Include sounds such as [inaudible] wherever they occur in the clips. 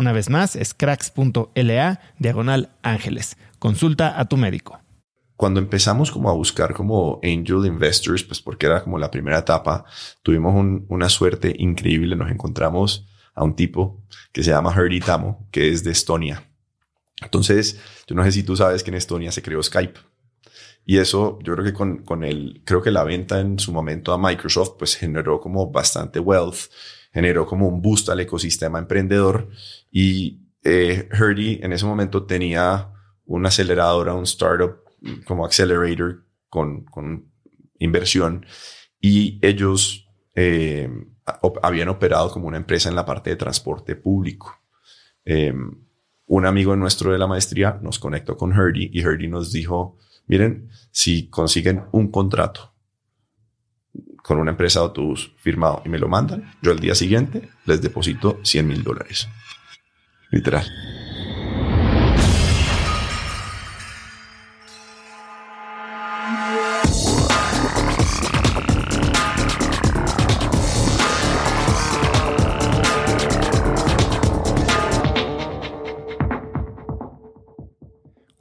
Una vez más, es cracks.la diagonal ángeles. Consulta a tu médico. Cuando empezamos como a buscar como angel investors, pues porque era como la primera etapa, tuvimos una suerte increíble. Nos encontramos a un tipo que se llama Herdy Tamo, que es de Estonia. Entonces, yo no sé si tú sabes que en Estonia se creó Skype. Y eso, yo creo que con, con el, creo que la venta en su momento a Microsoft, pues generó como bastante wealth, generó como un boost al ecosistema emprendedor. Y eh, Herdy en ese momento tenía una aceleradora, un startup como accelerator con, con inversión. Y ellos eh, habían operado como una empresa en la parte de transporte público. Eh, un amigo nuestro de la maestría nos conectó con Herdy y Herdy nos dijo, miren, si consiguen un contrato con una empresa de autobús firmado y me lo mandan, yo el día siguiente les deposito 100 mil dólares. Literal.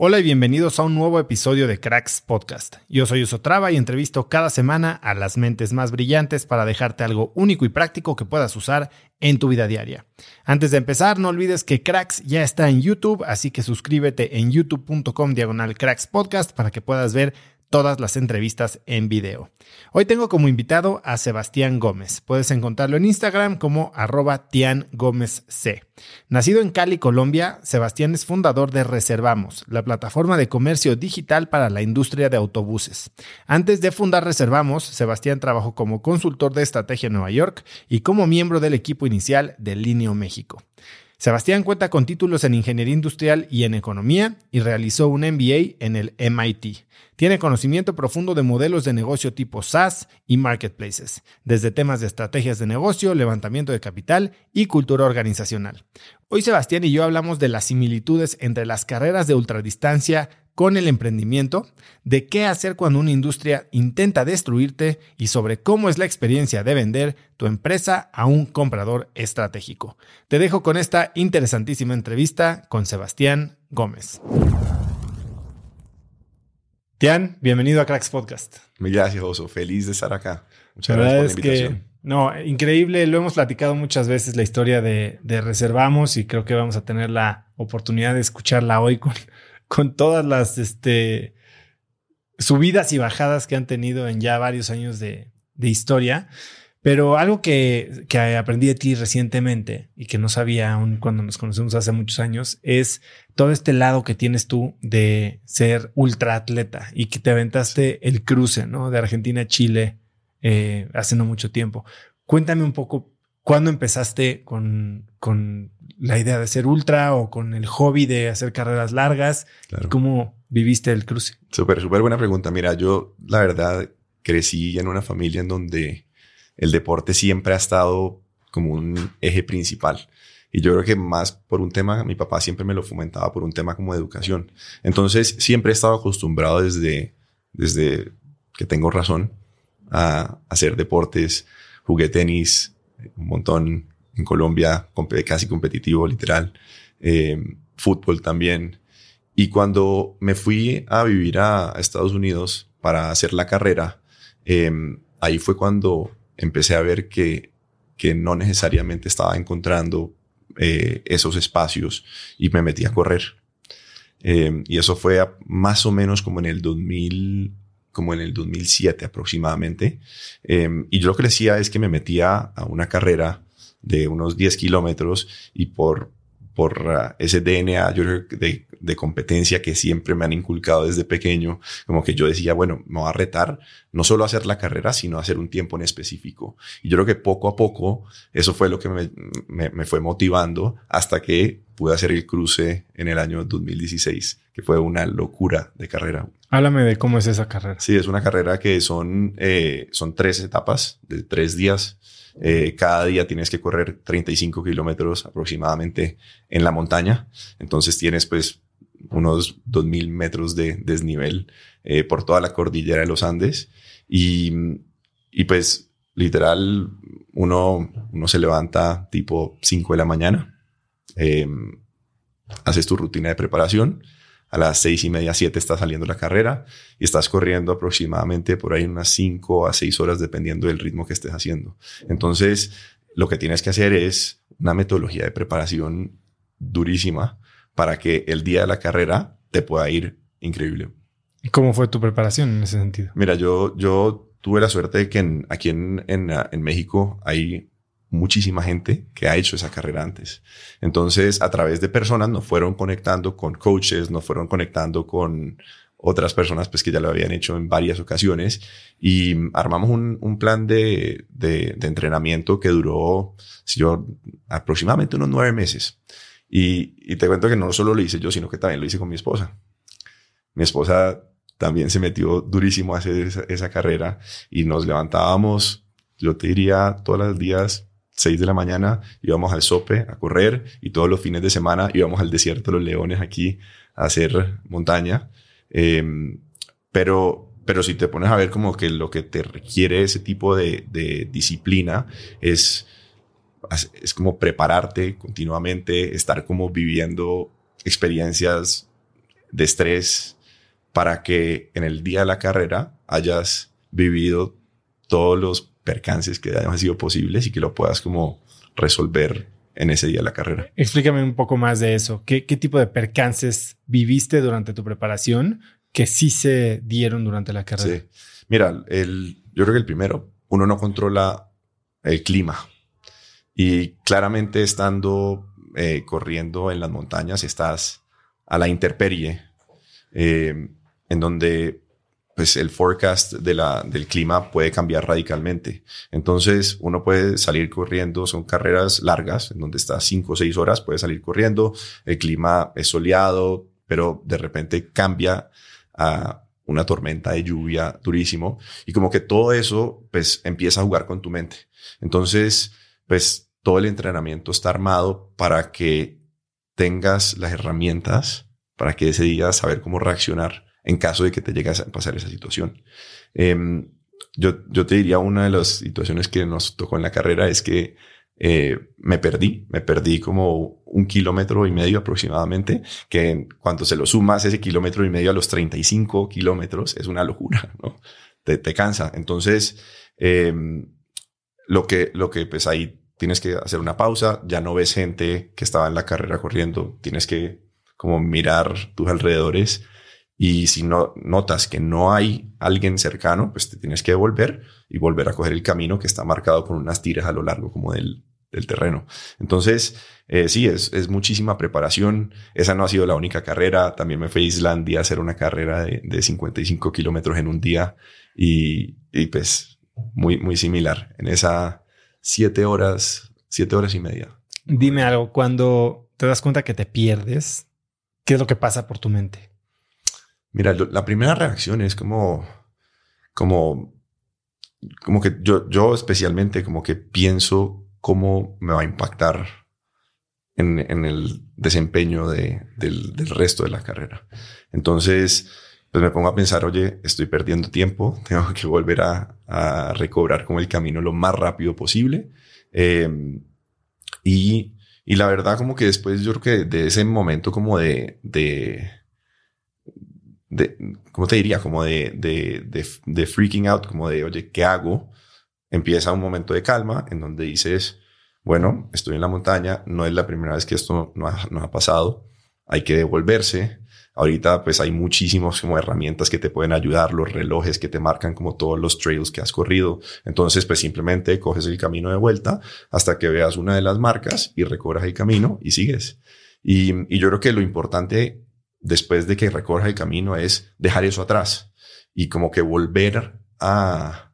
Hola y bienvenidos a un nuevo episodio de Cracks Podcast. Yo soy Usotrava y entrevisto cada semana a las mentes más brillantes para dejarte algo único y práctico que puedas usar en tu vida diaria. Antes de empezar, no olvides que Cracks ya está en YouTube, así que suscríbete en youtube.com diagonal Cracks Podcast para que puedas ver todas las entrevistas en video. Hoy tengo como invitado a Sebastián Gómez. Puedes encontrarlo en Instagram como arroba Tian Gómez C. Nacido en Cali, Colombia, Sebastián es fundador de Reservamos, la plataforma de comercio digital para la industria de autobuses. Antes de fundar Reservamos, Sebastián trabajó como consultor de estrategia en Nueva York y como miembro del equipo inicial de Linio México. Sebastián cuenta con títulos en Ingeniería Industrial y en Economía y realizó un MBA en el MIT. Tiene conocimiento profundo de modelos de negocio tipo SaaS y marketplaces, desde temas de estrategias de negocio, levantamiento de capital y cultura organizacional. Hoy Sebastián y yo hablamos de las similitudes entre las carreras de ultradistancia con el emprendimiento, de qué hacer cuando una industria intenta destruirte y sobre cómo es la experiencia de vender tu empresa a un comprador estratégico. Te dejo con esta interesantísima entrevista con Sebastián Gómez. Tian, bienvenido a Cracks Podcast. Gracias, Oso. Feliz de estar acá. Muchas gracias por la invitación. no, increíble. Lo hemos platicado muchas veces la historia de, de Reservamos y creo que vamos a tener la oportunidad de escucharla hoy con, con todas las, este, subidas y bajadas que han tenido en ya varios años de, historia. Pero algo que, que, aprendí de ti recientemente y que no sabía aún cuando nos conocemos hace muchos años es todo este lado que tienes tú de ser ultra atleta y que te aventaste el cruce ¿no? de Argentina a Chile eh, hace no mucho tiempo. Cuéntame un poco cuándo empezaste con, con la idea de ser ultra o con el hobby de hacer carreras largas. ¿Cómo viviste el cruce? Súper, súper buena pregunta. Mira, yo la verdad crecí en una familia en donde el deporte siempre ha estado como un eje principal. Y yo creo que más por un tema, mi papá siempre me lo fomentaba por un tema como de educación. Entonces siempre he estado acostumbrado desde, desde que tengo razón a hacer deportes. Jugué tenis un montón en Colombia, casi competitivo, literal. Eh, fútbol también. Y cuando me fui a vivir a, Estados Unidos para hacer la carrera, em, ahí fue cuando empecé a ver que, que no necesariamente estaba encontrando eh, esos espacios y me metí a correr. Em, y eso fue más o menos como en el 2000, como en el 2007 aproximadamente. Em, y yo lo que decía es que me metía a una carrera de unos 10 kilómetros y por, por uh, ese DNA yo de, de, competencia que siempre me han inculcado desde pequeño, como que yo decía, bueno, me voy a retar no solo hacer la carrera, sino hacer un tiempo en específico. Y yo creo que poco a poco eso fue lo que me, me, me fue motivando hasta que pude hacer el cruce en el año 2016, que fue una locura de carrera. Háblame de cómo es esa carrera. Sí, es una carrera que son, eh, son tres etapas de tres días eh, cada día tienes que correr 35 kilómetros aproximadamente en la montaña. Entonces tienes pues unos 2.000 metros de desnivel eh, por toda la cordillera de los Andes. Y, y pues literal, uno, uno se levanta tipo 5 de la mañana, eh, haces tu rutina de preparación a las seis y media, siete está saliendo la carrera y estás corriendo aproximadamente por ahí unas cinco a seis horas dependiendo del ritmo que estés haciendo. Entonces, lo que tienes que hacer es una metodología de preparación durísima para que el día de la carrera te pueda ir increíble. ¿Y cómo fue tu preparación en ese sentido? Mira, yo, yo tuve la suerte de que aquí en, en, en México hay muchísima gente que ha hecho esa carrera antes. Entonces, a través de personas nos fueron conectando con coaches, nos fueron conectando con otras personas pues que ya lo habían hecho en varias ocasiones y armamos un, plan de, de, de, entrenamiento que duró si yo, aproximadamente unos nueve meses. Y, y te cuento que no solo lo hice yo, sino que también lo hice con mi esposa. Mi esposa también se metió durísimo a hacer esa, esa carrera y nos levantábamos, yo te diría, todos los días 6 de la mañana íbamos al Sope a correr y todos los fines de semana íbamos al desierto de los leones aquí a hacer montaña. Em, pero, pero si te pones a ver como que lo que te requiere ese tipo de, de disciplina es, es como prepararte continuamente, estar como viviendo experiencias de estrés para que en el día de la carrera hayas vivido todos los percances que hayan sido posibles y que lo puedas como resolver en ese día de la carrera. Explícame un poco más de eso. ¿Qué, qué tipo de percances viviste durante tu preparación que sí se dieron durante la carrera? Sí. Mira, el, yo creo que el primero, uno no controla el clima. Y claramente estando eh, corriendo en las montañas, estás a la interperie, eh, en donde pues el forecast del clima puede cambiar radicalmente. Entonces, uno puede salir corriendo, son carreras largas, en donde está cinco o seis horas, puede salir corriendo, el clima es soleado, pero de repente cambia a una tormenta de lluvia durísimo y como que todo eso, pues empieza a jugar con tu mente. Entonces, pues todo el entrenamiento está armado para que tengas las herramientas para que ese día saber cómo reaccionar en caso de que te llegue a pasar esa situación. Em, yo, yo te diría una de las situaciones que nos tocó en la carrera es que eh, me perdí, me perdí como un kilómetro y medio aproximadamente, que cuando se lo sumas ese kilómetro y medio a los 35 kilómetros es una locura, ¿no? Te, te cansa. Entonces, eh, lo que, lo que pues ahí tienes que hacer una pausa, ya no ves gente que estaba en la carrera corriendo, tienes que como mirar tus alrededores Y si no notas que no hay alguien cercano, pues te tienes que devolver y volver a coger el camino que está marcado con unas tiras a lo largo como del, del terreno. Entonces, eh, sí, es, es, muchísima preparación. Esa no ha sido la única carrera. También me fui a Islandia a hacer una carrera de, de 55 kilómetros en un día y, y, pues muy, muy similar. En esa siete horas, siete horas y media. Dime algo, cuando te das cuenta que te pierdes, ¿qué es lo que pasa por tu mente? Mira, la primera reacción es como, como, como que yo, yo especialmente como que pienso cómo me va a impactar en, el desempeño de, del, resto de la carrera. Entonces, pues me pongo a pensar, oye, estoy perdiendo tiempo, [laughs] tengo que volver a, a recobrar como el camino lo más rápido posible. Eh, y, y la verdad como que después yo creo que de ese momento como de, de de, ¿cómo te diría? Como de, de, de, de, freaking out, como de, oye, ¿qué hago? Empieza un momento de calma en donde dices, bueno, estoy en la montaña, no es la primera vez que esto no ha, no ha pasado, hay que devolverse. Ahorita pues hay muchísimas como herramientas que te pueden ayudar, los relojes que te marcan como todos los trails que has corrido. Entonces pues simplemente coges el camino de vuelta hasta que veas una de las marcas y recobras el camino y sigues. Y, y yo creo que lo importante después de que recorra el camino es dejar eso atrás y como que volver a,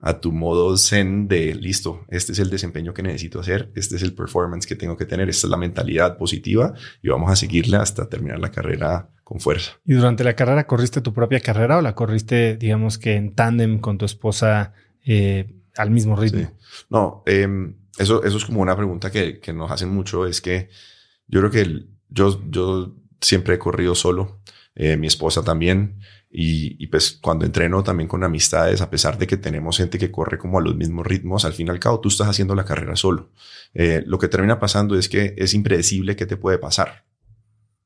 a tu modo zen de listo, este es el desempeño que necesito hacer, este es el performance que tengo que tener, esta es la mentalidad positiva y vamos a seguirla hasta terminar la carrera con fuerza. ¿Y durante la carrera corriste tu propia carrera o la corriste, digamos que en tándem con tu esposa eh, al mismo ritmo? Sí. No, eh, eso, eso es como una pregunta que, que nos hacen mucho, es que yo creo que el, yo, yo siempre he corrido solo, eh, mi esposa también. Y, y, pues cuando entreno también con amistades, a pesar de que tenemos gente que corre como a los mismos ritmos, al fin y al cabo tú estás haciendo la carrera solo. Eh, lo que termina pasando es que es impredecible qué te puede pasar.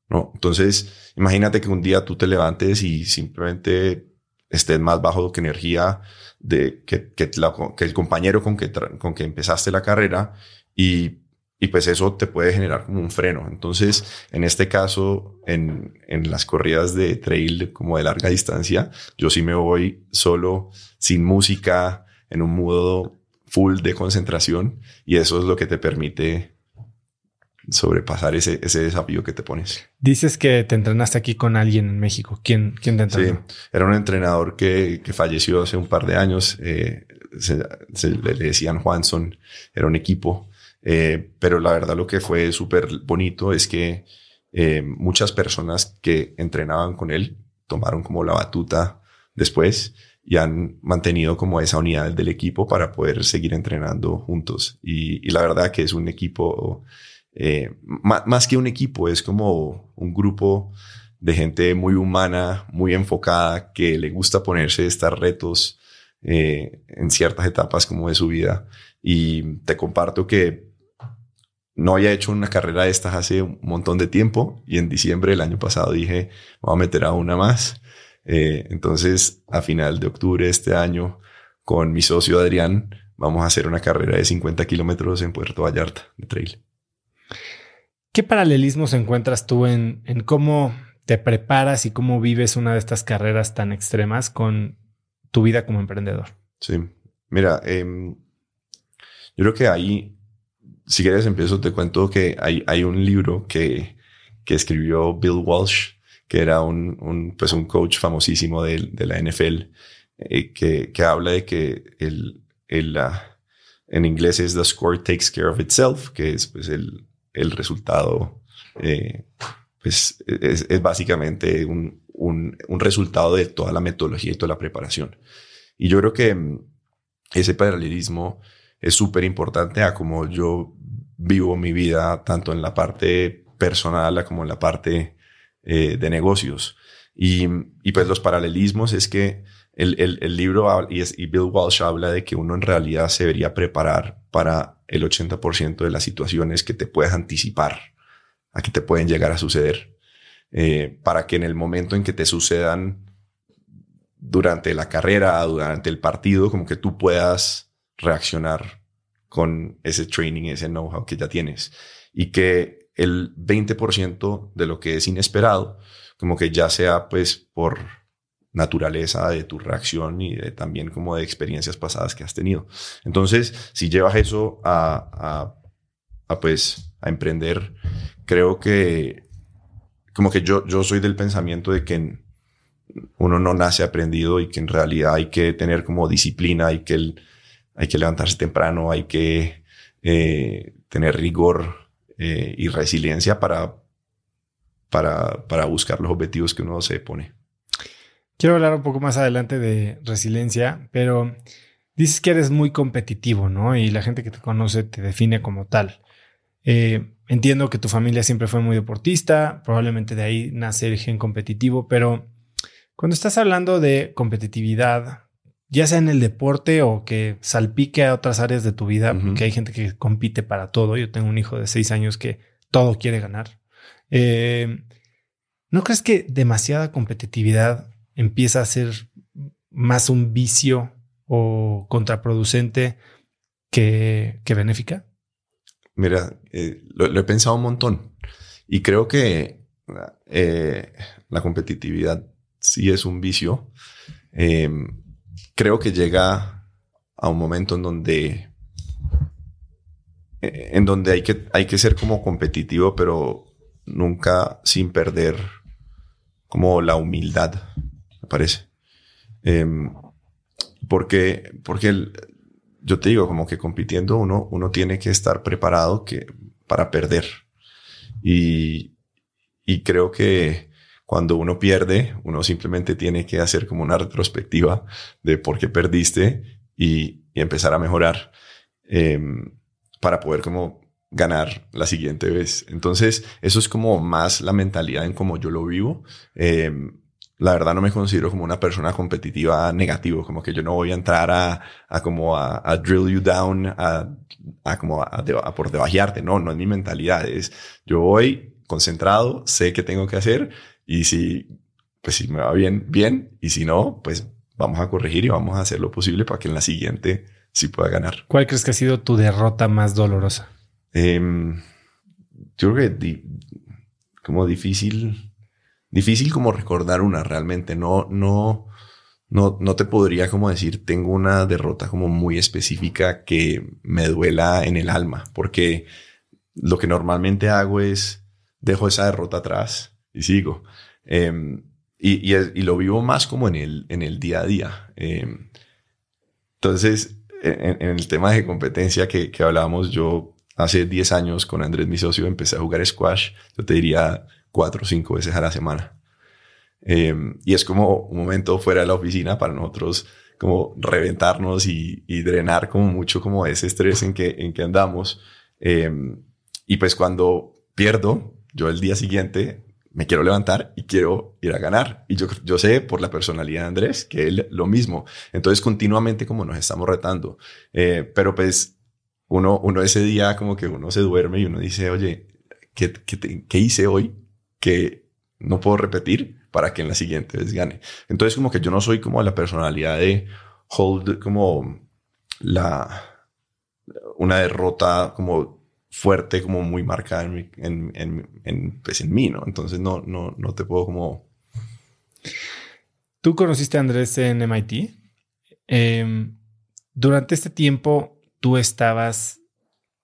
¿no? Entonces, imagínate que un día tú te levantes y simplemente estés más bajo que energía de que, que, la, que el compañero con que, con que empezaste la carrera y y pues eso te puede generar como un freno. Entonces, en este caso, en, en las corridas de trail como de larga distancia, yo sí me voy solo, sin música, en un modo full de concentración y eso es lo que te permite sobrepasar ese, ese desafío que te pones. Dices que te entrenaste aquí con alguien en México. ¿Quién, quién te entrenó? Sí, era un entrenador que, que falleció hace un par de años. Eh, se, se, le decían Juanson, era un equipo eh, pero la verdad lo que fue súper bonito es que eh, muchas personas que entrenaban con él tomaron como la batuta después y han mantenido como esa unidad del equipo para poder seguir entrenando juntos. Y, y la verdad que es un equipo, eh, más, que un equipo, es como un grupo de gente muy humana, muy enfocada, que le gusta ponerse estos retos eh, en ciertas etapas como de su vida. Y te comparto que no había hecho una carrera de estas hace un montón de tiempo y en diciembre del año pasado dije, voy a meter a una más. Eh, entonces, a final de octubre de este año, con mi socio Adrián, vamos a hacer una carrera de 50 kilómetros en Puerto Vallarta de trail. ¿Qué paralelismos encuentras tú en, en cómo te preparas y cómo vives una de estas carreras tan extremas con tu vida como emprendedor? Sí, mira, eh, yo creo que ahí si quieres empiezo, te cuento que hay, hay un libro que, que escribió Bill Walsh, que era un, un, pues un coach famosísimo de, de la NFL, eh, que, que habla de que el, el, uh, en inglés es The Score Takes Care of Itself, que es pues el, el resultado, eh, pues es, es básicamente un, un, un, resultado de toda la metodología y toda la preparación. Y yo creo que mm, ese paralelismo es súper importante a como yo vivo mi vida tanto en la parte personal como en la parte eh, de negocios. Y, y, pues los paralelismos es que el, el, el libro y, y, Bill Walsh habla de que uno en realidad se debería preparar para el 80% de las situaciones que te puedes anticipar a que te pueden llegar a suceder. Eh, para que en el momento en que te sucedan durante la carrera, durante el partido, como que tú puedas reaccionar con ese training, ese know-how que ya tienes. Y que el 20% de lo que es inesperado, como que ya sea pues por naturaleza de tu reacción y de, también como de experiencias pasadas que has tenido. Entonces, si llevas eso a, a, pues a emprender, creo que como que yo, yo soy del pensamiento de que uno no nace aprendido y que en realidad hay que tener como disciplina, hay que, hay que levantarse temprano, hay que eh, tener rigor eh, y resiliencia para, para, para buscar los objetivos que uno se pone. Quiero hablar un poco más adelante de resiliencia, pero dices que eres muy competitivo, ¿no? Y la gente que te conoce te define como tal. Eh, entiendo que tu familia siempre fue muy deportista, probablemente de ahí nace el gen competitivo, pero cuando estás hablando de competitividad, ya sea en el deporte o que salpique a otras áreas de tu vida, porque hay gente que compite para todo. Yo tengo un hijo de seis años que todo quiere ganar. Eh, ¿No crees que demasiada competitividad empieza a ser más un vicio o contraproducente que, que benéfica? Mira, eh, lo, he pensado un montón y creo que eh, la competitividad sí es un vicio creo que llega a un momento en donde eh, en donde hay que, hay que ser como competitivo, pero nunca sin perder como la humildad, me parece. Em, porque, porque yo te digo, como que compitiendo uno, uno tiene que estar preparado que, para perder. Y, y creo que cuando uno pierde, uno simplemente tiene que hacer como una retrospectiva de por qué perdiste y, empezar a mejorar em, para poder como ganar la siguiente vez. Entonces, eso es como más la mentalidad en cómo yo lo vivo. Em, la verdad no me considero como una persona competitiva negativo, como que yo no voy a entrar a, a como a, drill you down, a, a como a, a, por debajearte. No, no es mi mentalidad. Es yo voy concentrado, sé qué tengo que hacer y si, pues si me va bien, bien. Y si no, pues vamos a corregir y vamos a hacer lo posible para que en la siguiente sí pueda ganar. ¿Cuál crees que ha sido tu derrota más dolorosa? Em, yo creo que como difícil, difícil como recordar una realmente. No, no, no, no te podría como decir, tengo una derrota como muy específica que me duela en el alma, porque lo que normalmente hago es dejo esa derrota atrás y sigo. Em, y, y, lo vivo más como en el, en el día a día. Em, entonces, en, el tema de competencia que, que hablábamos, yo hace 10 años con Andrés, mi socio, empecé a jugar squash, yo te diría cuatro o cinco veces a la semana. Em, y es como un momento fuera de la oficina para nosotros como reventarnos y, y drenar como mucho como ese estrés en que, en que andamos. y pues cuando pierdo, yo el día siguiente me quiero levantar y quiero ir a ganar. Y yo, yo sé por la personalidad de Andrés que él lo mismo. Entonces continuamente como nos estamos retando. Eh, pero pues uno, uno ese día como que uno se duerme y uno dice, oye, ¿qué, qué, qué hice hoy que no puedo repetir para que en la siguiente vez gane? Entonces como que yo no soy como la personalidad de hold como la, una derrota como fuerte, como muy marcada en, en, en, en, pues en mí, ¿no? Entonces no, no, no te puedo como... Tú conociste a Andrés en MIT. Em, durante este tiempo tú estabas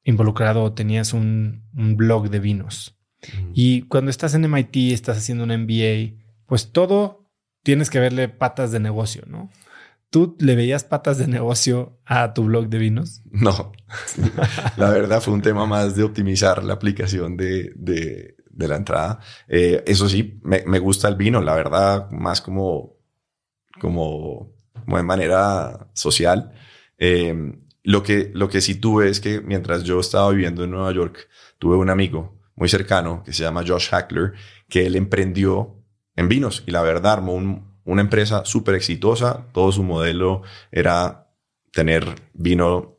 involucrado o tenías un, un blog de vinos. Y cuando estás en MIT, estás haciendo un MBA, pues todo tienes que verle patas de negocio, ¿no? ¿Tú le veías patas de negocio a tu blog de vinos? No, la verdad fue un tema más de optimizar la aplicación de, de, la entrada. Eh, eso sí, me, me, gusta el vino, la verdad, más como, como, como de manera social. Eh, lo, que, lo que sí tuve es que mientras yo estaba viviendo en Nueva York, tuve un amigo muy cercano que se llama Josh Hackler, que él emprendió en vinos y la verdad armó un, una empresa súper exitosa. Todo su modelo era tener vino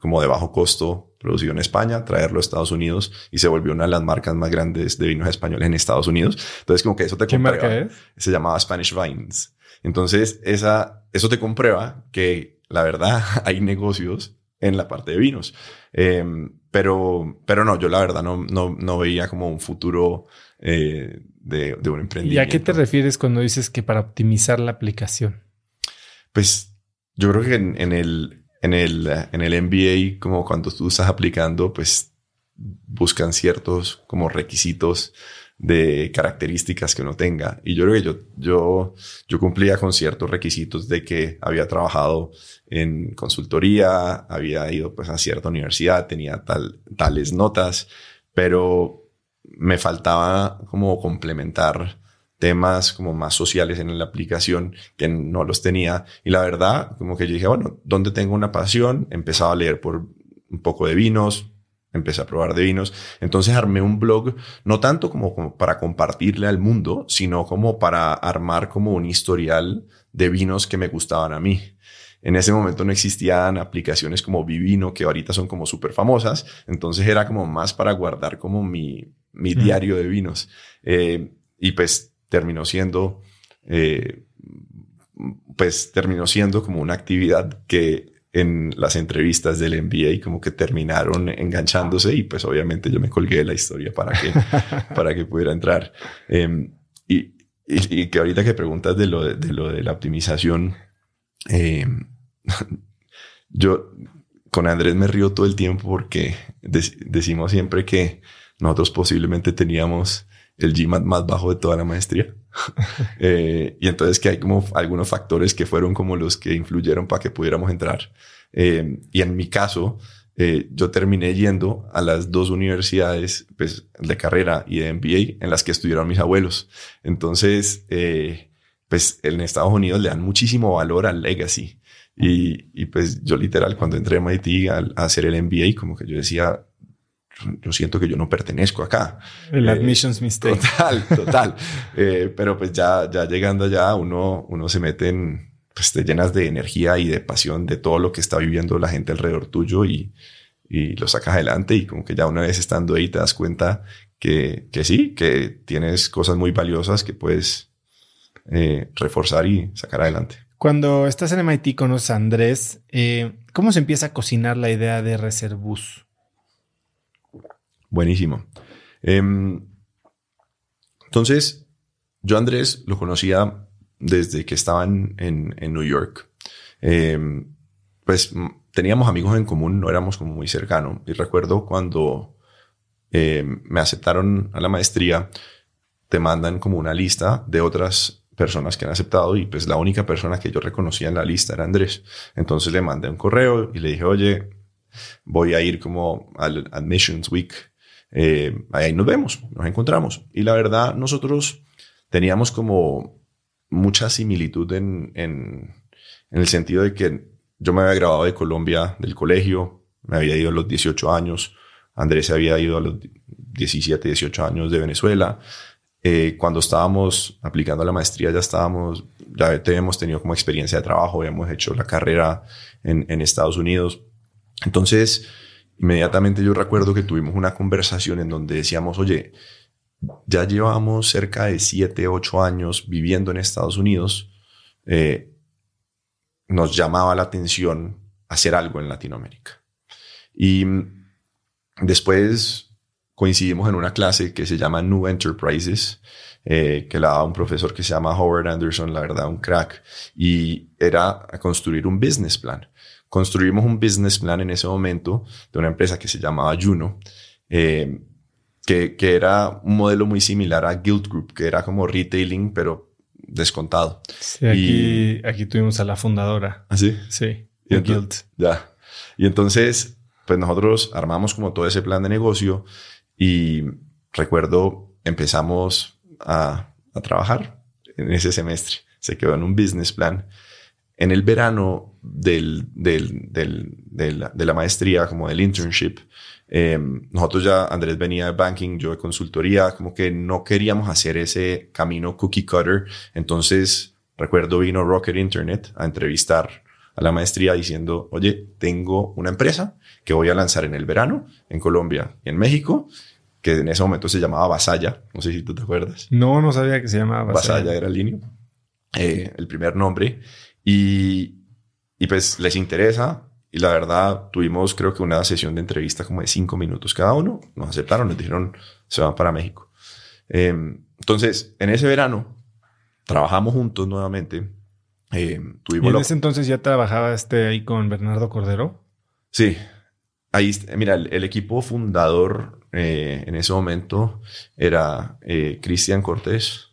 como de bajo costo producido en España, traerlo a Estados Unidos y se volvió una de las marcas más grandes de vinos españoles en Estados Unidos. Entonces, como que eso te ¿Qué marca es? Se llamaba Spanish Vines. Entonces, esa, eso te comprueba que la verdad [laughs] hay negocios en la parte de vinos. Em, pero, pero no, yo la verdad no, no, no veía como un futuro eh, de, de un emprendimiento. ¿Y a qué te refieres cuando dices que para optimizar la aplicación? Pues yo creo que en, en el, en, el, en el MBA, como cuando tú estás aplicando, pues buscan ciertos como requisitos de características que uno tenga. Y yo creo que yo, yo, yo cumplía con ciertos requisitos de que había trabajado en consultoría, había ido pues a cierta universidad, tenía tal, tales notas, pero me faltaba como complementar temas como más sociales en la aplicación que no los tenía. Y la verdad, como que yo dije, bueno, ¿dónde tengo una pasión? Empezaba a leer por un poco de vinos, empecé a probar de vinos. Entonces armé un blog, no tanto como, para compartirle al mundo, sino como para armar como un historial de vinos que me gustaban a mí. En ese momento no existían aplicaciones como Vivino, que ahorita son como súper famosas. Entonces era como más para guardar como mi, mi diario de vinos. Eh, y pues terminó siendo, eh, pues terminó siendo como una actividad que en las entrevistas del NBA como que terminaron enganchándose y pues obviamente yo me colgué de la historia para que, [laughs] para que pudiera entrar. Em, y, y, que ahorita que preguntas de lo de, lo de la optimización, em, [laughs] yo con Andrés me río todo el tiempo porque decimos siempre que nosotros posiblemente teníamos el GMAT más bajo de toda la maestría. [laughs] Eh, y entonces que hay como algunos factores que fueron como los que influyeron para que pudiéramos entrar. Eh, y en mi caso, eh, yo terminé yendo a las dos universidades pues, de carrera y de MBA en las que estudiaron mis abuelos. Entonces, pues en Estados Unidos le dan muchísimo valor al legacy. Y, y pues yo literal cuando entré a MIT a, a hacer el MBA, como que yo decía, yo siento que yo no pertenezco acá. El eh, admissions mistake. Total, [laughs] total. eh, pero pues ya, ya llegando allá, uno, uno se mete en, pues te llenas de energía y de pasión de todo lo que está viviendo la gente alrededor tuyo y, y lo sacas adelante y como que ya una vez estando ahí te das cuenta que, que sí, que tienes cosas muy valiosas que puedes eh, reforzar y sacar adelante. Cuando estás en MIT conoces a Andrés, eh, ¿cómo se empieza a cocinar la idea de Reservus? Buenísimo. Em, entonces, yo Andrés lo conocía desde que estaban en, en New York. Em, pues teníamos amigos en común, no éramos como muy cercanos. Y recuerdo cuando em, me aceptaron a la maestría, te mandan como una lista de otras personas que han aceptado y pues la única persona que yo reconocía en la lista era Andrés. Entonces le mandé un correo y le dije, oye, voy a ir como al Admissions Week eh, ahí nos vemos, nos encontramos. Y la verdad, nosotros teníamos como mucha similitud en, en, el sentido de que yo me había graduado de Colombia del colegio, me había ido a los 18 años, Andrés se había ido a los 17, 18 años de Venezuela. Eh, cuando estábamos aplicando la maestría ya estábamos, ya habíamos tenido como experiencia de trabajo, habíamos hecho la carrera en Estados Unidos. Entonces, inmediatamente yo recuerdo que tuvimos una conversación en donde decíamos, oye, ya llevamos cerca de 7, 8 años viviendo en Estados Unidos, eh, nos llamaba la atención hacer algo en Latinoamérica. Y después coincidimos en una clase que se llama New Enterprises, eh, que la daba un profesor que se llama Howard Anderson, la verdad, un crack, y era construir un business plan construimos un business plan en ese momento de una empresa que se llamaba Juno, eh, que, que, era un modelo muy similar a Guild Group, que era como retailing, pero descontado. Sí, aquí, aquí tuvimos a la fundadora. ¿Ah, sí? Sí, y Guild. Ya. Y entonces, pues nosotros armamos como todo ese plan de negocio y recuerdo empezamos a, a trabajar en ese semestre. Se quedó en un business plan en el verano del, del, del, de la maestría, como del internship, eh, nosotros ya, Andrés venía de banking, yo de consultoría, como que no queríamos hacer ese camino cookie cutter. Entonces, recuerdo vino Rocket Internet a entrevistar a la maestría diciendo, oye, tengo una empresa que voy a lanzar en el verano en Colombia y en México, que en ese momento se llamaba Vasalla. No sé si tú te acuerdas. No, no sabía que se llamaba Vasalla. Vasalla era el línea, eh, el primer nombre. Y, y pues les interesa y la verdad, tuvimos creo que una sesión de entrevista como de cinco minutos cada uno. Nos aceptaron, nos dijeron, se van para México. Em, entonces, en ese verano, trabajamos juntos nuevamente. Em, tuvimos ¿Y en ese entonces ya trabajaba este ahí con Bernardo Cordero? Sí. Ahí, mira, el, equipo fundador eh, en ese momento era eh, Cristian Cortés,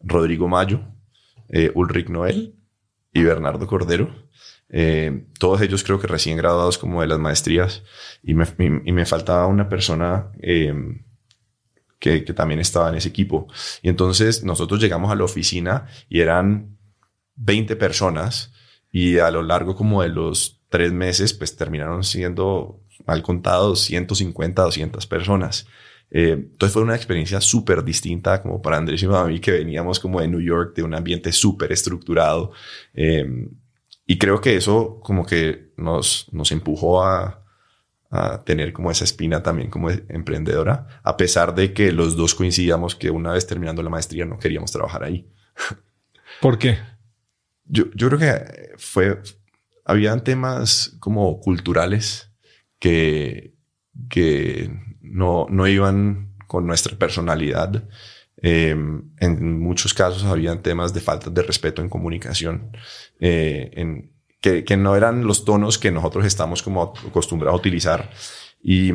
Rodrigo Mayo, eh, Ulrich Noel y Bernardo Cordero. Eh, todos ellos creo que recién graduados como de las maestrías y me, y, me faltaba una persona eh, que, que, también estaba en ese equipo. Y entonces nosotros llegamos a la oficina y eran 20 personas y a lo largo como de los tres meses pues terminaron siendo mal contados 150, 200 personas. Eh, entonces fue una experiencia súper distinta como para Andrés y para mí que veníamos como de New York, de un ambiente súper estructurado. Y creo que eso como que nos, nos empujó a, a tener como esa espina también como emprendedora, a pesar de que los dos coincidíamos que una vez terminando la maestría no queríamos trabajar ahí. [laughs] ¿Por qué? Yo, yo creo que fue, habían temas como culturales que, que no, no iban con nuestra personalidad. Eh, en muchos casos habían temas de falta de respeto en comunicación. Eh, en, que, que, no eran los tonos que nosotros estamos como acostumbrados a utilizar. Y,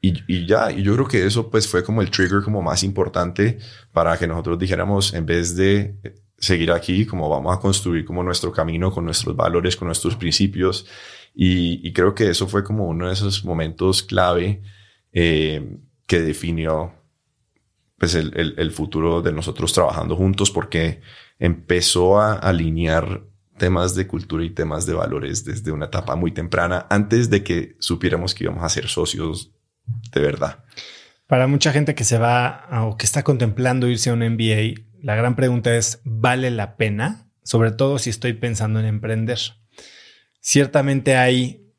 y, y, ya, y yo creo que eso pues fue como el trigger como más importante para que nosotros dijéramos, en vez de seguir aquí, como vamos a construir como nuestro camino con nuestros valores, con nuestros principios. Y, y creo que eso fue como uno de esos momentos clave eh, que definió pues el, el, futuro de nosotros trabajando juntos porque empezó a alinear temas de cultura y temas de valores desde una etapa muy temprana, antes de que supiéramos que íbamos a ser socios de verdad. Para mucha gente que se va o que está contemplando irse a un MBA, la gran pregunta es, ¿vale la pena? Sobre todo si estoy pensando en emprender. Ciertamente hay,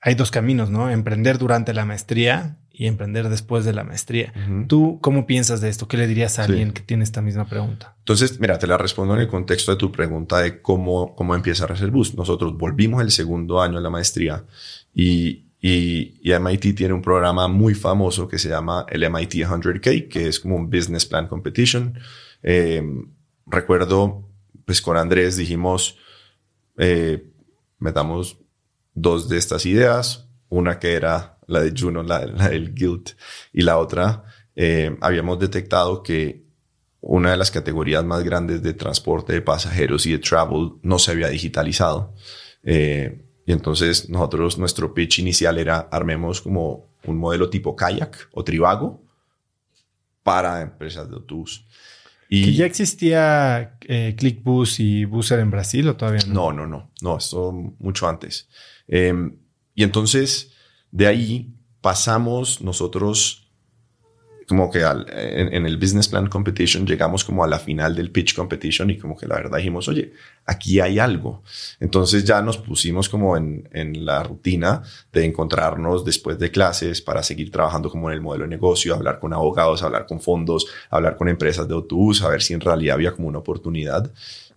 hay dos caminos, ¿no? Emprender durante la maestría y emprender después de la maestría. Uh -huh. ¿Tú cómo piensas de esto? ¿Qué le dirías a alguien que tiene esta misma pregunta? Entonces, mira, te la respondo en el contexto de tu pregunta de cómo, cómo empieza Reservus. Nosotros volvimos el segundo año de la maestría y, y, y, MIT tiene un programa muy famoso que se llama el MIT 100K, que es como un Business Plan Competition. Eh, recuerdo, pues con Andrés dijimos, eh, metamos dos de estas ideas, una que era la de Juno, la, la del Guild, y la otra, eh, habíamos detectado que una de las categorías más grandes de transporte de pasajeros y de travel no se había digitalizado. Eh, y entonces nosotros, nuestro pitch inicial era armemos como un modelo tipo kayak o tribago para empresas de autobús. Y ¿Que ya existía eh, ClickBus y Busser en Brasil o todavía no? No, no, no, no, esto mucho antes. Eh, y entonces de ahí pasamos nosotros como que al, en, el Business Plan Competition llegamos como a la final del Pitch Competition y como que la verdad dijimos, oye, aquí hay algo. Entonces ya nos pusimos como en, en la rutina de encontrarnos después de clases para seguir trabajando como en el modelo de negocio, hablar con abogados, hablar con fondos, hablar con empresas de autobús, a ver si en realidad había como una oportunidad.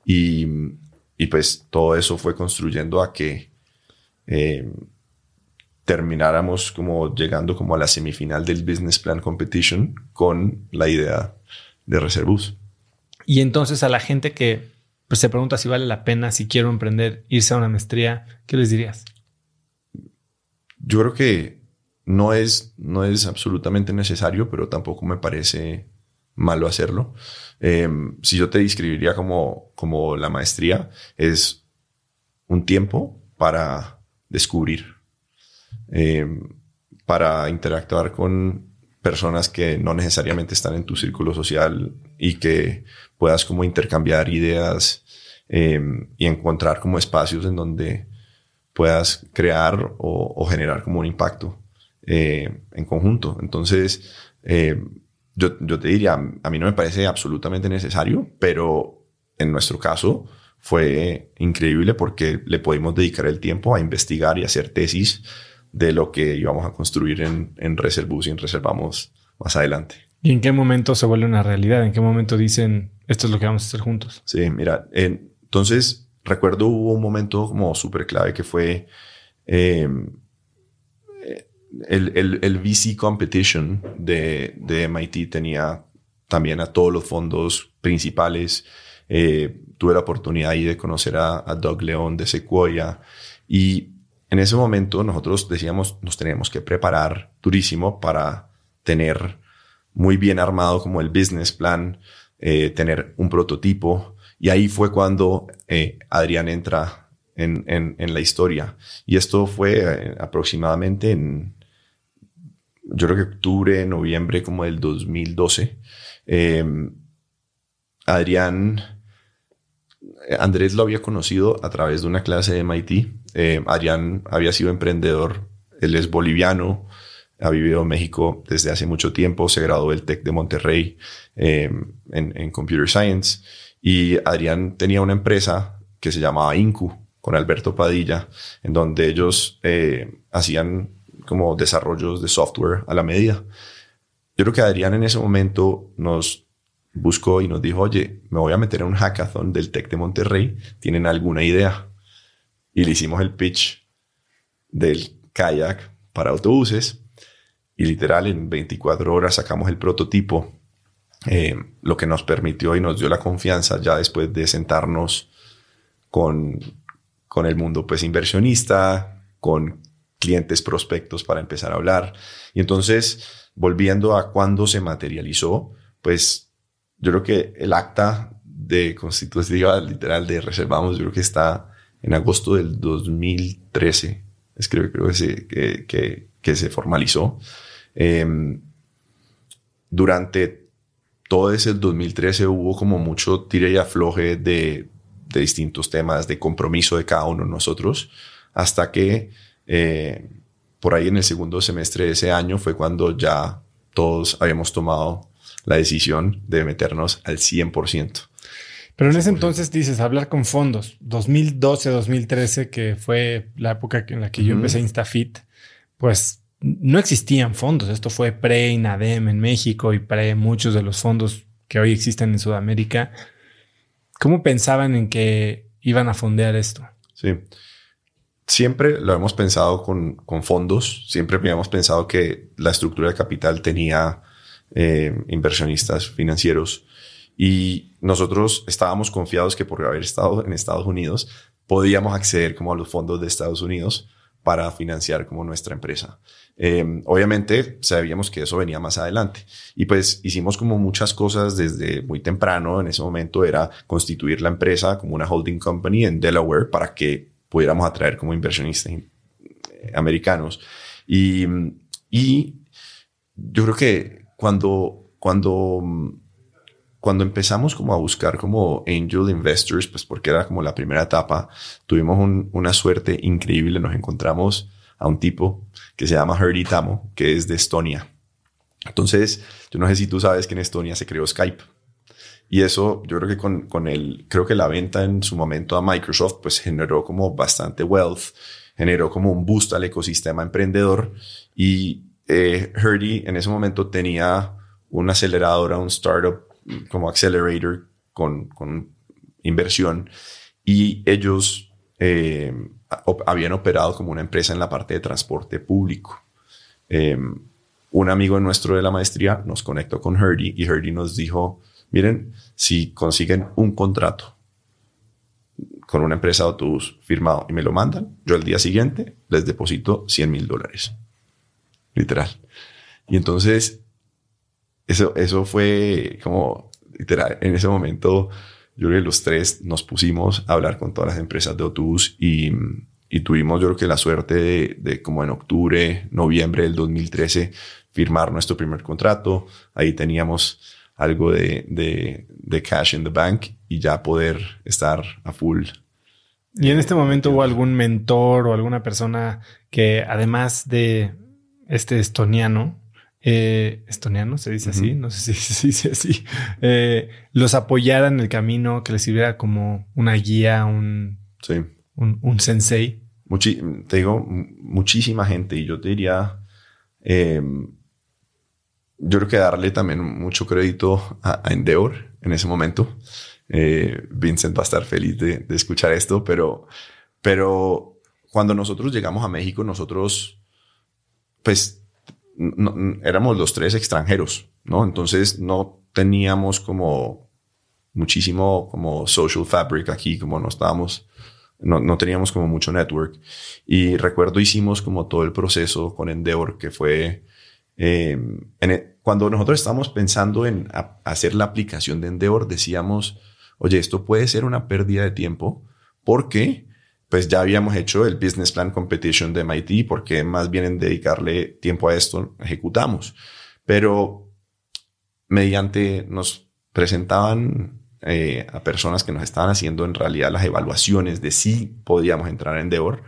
Y, y pues todo eso fue construyendo a que... Eh, termináramos como llegando como a la semifinal del Business Plan Competition con la idea de Reservus. Y entonces a la gente que pues, se pregunta si vale la pena, si quiero emprender, irse a una maestría, ¿qué les dirías? Yo creo que no es, no es absolutamente necesario, pero tampoco me parece malo hacerlo. Eh, si yo te describiría como, como la maestría, es un tiempo para descubrir eh, para interactuar con personas que no necesariamente están en tu círculo social y que puedas como intercambiar ideas eh, y encontrar como espacios en donde puedas crear o, generar como un impacto eh, en conjunto. Entonces, yo, yo te diría, a mí no me parece absolutamente necesario, pero en nuestro caso fue increíble porque le pudimos dedicar el tiempo a investigar y hacer tesis de lo que íbamos a construir en, en Reservus y en Reservamos más adelante. ¿Y en qué momento se vuelve una realidad? ¿En qué momento dicen esto es lo que vamos a hacer juntos? Sí, mira, eh, entonces recuerdo hubo un momento como súper clave que fue eh, el, el, el, VC Competition de, de, MIT tenía también a todos los fondos principales. Eh, tuve la oportunidad ahí de conocer a, a Doug León de Sequoia y en ese momento nosotros decíamos nos tenemos que preparar durísimo para tener muy bien armado como el business plan, eh, tener un prototipo. Y ahí fue cuando eh, Adrián entra en, en, la historia. Y esto fue eh, aproximadamente en, yo creo que octubre, noviembre como del 2012. Em, Adrián, Andrés lo había conocido a través de una clase de MIT. Adrián había sido emprendedor, él es boliviano, ha vivido en México desde hace mucho tiempo, se graduó del TEC de Monterrey em, en, Computer Science y Adrián tenía una empresa que se llamaba Incu con Alberto Padilla, en donde ellos eh, hacían como desarrollos de software a la medida. Yo creo que Adrián en ese momento nos buscó y nos dijo, oye, me voy a meter en un hackathon del TEC de Monterrey, ¿tienen alguna idea? Y le hicimos el pitch del kayak para autobuses y literal en 24 horas sacamos el prototipo, eh, lo que nos permitió y nos dio la confianza ya después de sentarnos con, con el mundo pues inversionista, con clientes prospectos para empezar a hablar. Y entonces, volviendo a cuando se materializó, pues yo creo que el acta de constitutiva [laughs] literal de reservamos, yo creo que está en agosto del 2013, es creo, que, se formalizó. Em, durante todo ese 2013 hubo como mucho tire y afloje de, de, distintos temas, de compromiso de cada uno de nosotros, hasta que eh, por ahí en el segundo semestre de ese año fue cuando ya todos habíamos tomado la decisión de meternos al 100%. Pero en ese entonces dices, hablar con fondos, 2012, 2013, que fue la época en la que yo empecé Instafit, pues no existían fondos. Esto fue pre-INADEM en México y pre muchos de los fondos que hoy existen en Sudamérica. ¿Cómo pensaban en que iban a fondear esto? Sí. Siempre lo hemos pensado con, fondos. Siempre habíamos pensado que la estructura de capital tenía eh, inversionistas financieros y nosotros estábamos confiados que por haber estado en Estados Unidos podíamos acceder como a los fondos de Estados Unidos para financiar como nuestra empresa. Em, obviamente sabíamos que eso venía más adelante y pues hicimos como muchas cosas desde muy temprano. En ese momento era constituir la empresa como una holding company en Delaware para que pudiéramos atraer como inversionistas eh, americanos. Y, y yo creo que cuando, cuando, cuando empezamos como a buscar como angel investors, pues porque era como la primera etapa, tuvimos una suerte increíble. Nos encontramos a un tipo que se llama Herdy Tamo, que es de Estonia. Entonces, yo no sé si tú sabes que en Estonia se creó Skype. Y eso, yo creo que con, con el, creo que la venta en su momento a Microsoft, pues generó como bastante wealth, generó como un boost al ecosistema emprendedor. Y eh, en ese momento tenía una aceleradora, un startup como accelerator con, con inversión. Y ellos eh, habían operado como una empresa en la parte de transporte público. Em, un amigo nuestro de la maestría nos conectó con Herdy y Herdy nos dijo, miren, si consiguen un contrato con una empresa de autobús firmado y me lo mandan, yo al día siguiente les deposito 100 mil dólares. Literal. Y entonces, eso, eso fue como, literal, en ese momento yo creo que los tres nos pusimos a hablar con todas las empresas de autobús y, y tuvimos yo creo que la suerte de, de, como en octubre, noviembre del 2013 firmar nuestro primer contrato. Ahí teníamos algo de, de, de cash in the bank y ya poder estar a full. ¿Y en este momento hubo algún mentor o alguna persona que además de este estoniano, eh, estoniano, se dice así, no sé si [laughs] se dice así, eh, los apoyara en el camino, que les sirviera como una guía, un, un, sensei. te digo, muchísima gente y yo te diría, em, yo creo que darle también mucho crédito a, Endeavor en ese momento. Eh, Vincent va a estar feliz de, escuchar esto, pero, pero cuando nosotros llegamos a México, nosotros, pues, éramos los tres extranjeros, ¿no? Entonces no teníamos como muchísimo como social fabric aquí, como no estábamos, no, no teníamos como mucho network. Y recuerdo hicimos como todo el proceso con Endeavor, que fue eh, en e, cuando nosotros estábamos pensando en hacer la aplicación de Endeavor, decíamos, oye, esto puede ser una pérdida de tiempo porque pues ya habíamos hecho el Business Plan Competition de MIT, porque más bien en dedicarle tiempo a esto ejecutamos. Pero mediante nos presentaban eh, a personas que nos estaban haciendo en realidad las evaluaciones de si podíamos entrar en Endeavor,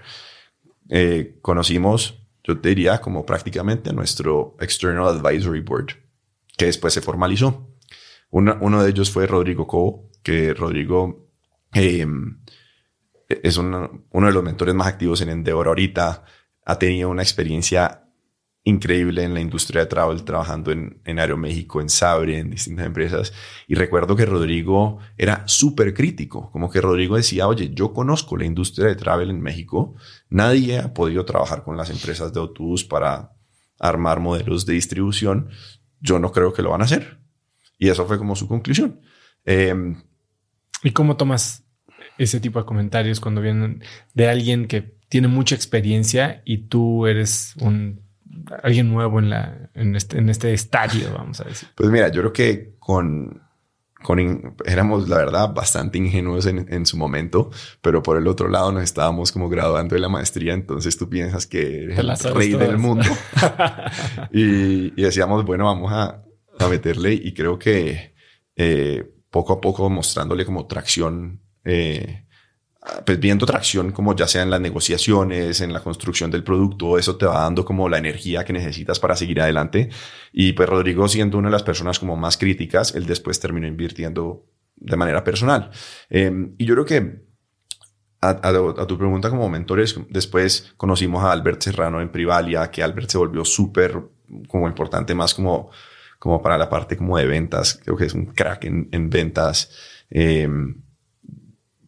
eh, conocimos yo te diría como prácticamente nuestro External Advisory Board, que después se formalizó. uno de ellos fue Rodrigo Cobo, que Rodrigo em, es uno de los mentores más activos en Endeavor ahorita. Ha tenido una experiencia increíble en la industria de travel, trabajando en, en Aeroméxico, en Sabre, en distintas empresas. Y recuerdo que Rodrigo era súper crítico, como que Rodrigo decía, oye, yo conozco la industria de travel en México, nadie ha podido trabajar con las empresas de autobús para armar modelos de distribución, yo no creo que lo van a hacer. Y eso fue como su conclusión. Em, ¿Y cómo tomas ese tipo de comentarios cuando vienen de alguien que tiene mucha experiencia y tú eres un alguien nuevo en, la, en, este, en este estadio, vamos a decir? Pues mira, yo creo que con, con éramos, la verdad, bastante ingenuos en, en, su momento, pero por el otro lado nos estábamos como graduando de la maestría, entonces tú piensas que eres el rey del mundo. [laughs] y, y, decíamos, bueno, vamos a, a meterle y creo que eh, poco a poco mostrándole como tracción eh, pues viendo tracción como ya sea en las negociaciones, en la construcción del producto, eso te va dando como la energía que necesitas para seguir adelante. Y pues Rodrigo siendo una de las personas como más críticas, él después terminó invirtiendo de manera personal. Em, y yo creo que a, tu pregunta como mentores, después conocimos a Albert Serrano en Privalia, que Albert se volvió súper como importante más como, como para la parte como de ventas. Creo que es un crack en, en ventas. Eh,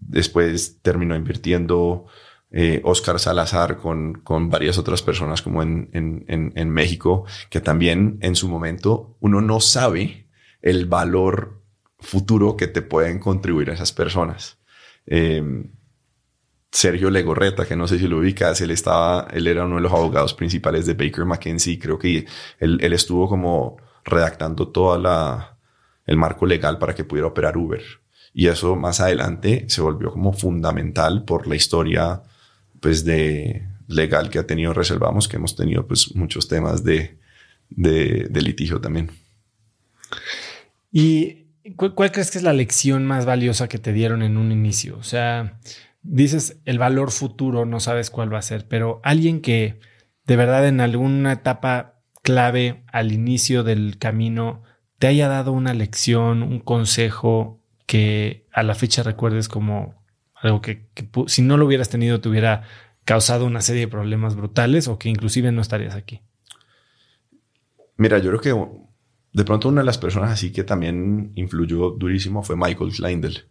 Después terminó invirtiendo eh, Oscar Salazar con, con varias otras personas como en, en, en, México, que también en su momento uno no sabe el valor futuro que te pueden contribuir a esas personas. Eh, Sergio Legorreta, que no sé si lo ubicas, él estaba, él era uno de los abogados principales de Baker McKenzie. Creo que él, él estuvo como redactando toda la, el marco legal para que pudiera operar Uber. Y eso más adelante se volvió como fundamental por la historia pues de legal que ha tenido Reservamos, que hemos tenido pues muchos temas de, de, litigio también. ¿Y cuál, crees que es la lección más valiosa que te dieron en un inicio? O sea, dices el valor futuro, no sabes cuál va a ser, pero alguien que de verdad en alguna etapa clave al inicio del camino te haya dado una lección, un consejo, que a la fecha recuerdes como algo que, si no lo hubieras tenido te hubiera causado una serie de problemas brutales o que inclusive no estarías aquí? Mira, yo creo que de pronto una de las personas así que también influyó durísimo fue Michael Kleindel.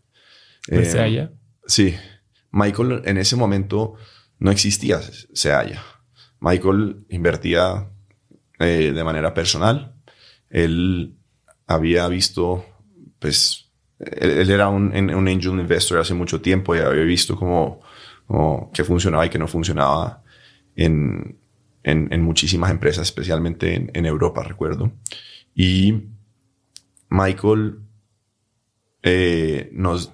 ¿De eh, Sí. Michael en ese momento no existía Seaya. Michael invertía eh, de manera personal. Él había visto, pues, él, era un, un, angel investor hace mucho tiempo y había visto cómo, que funcionaba y que no funcionaba en, en, muchísimas empresas, especialmente en, Europa, recuerdo. Y Michael eh, nos,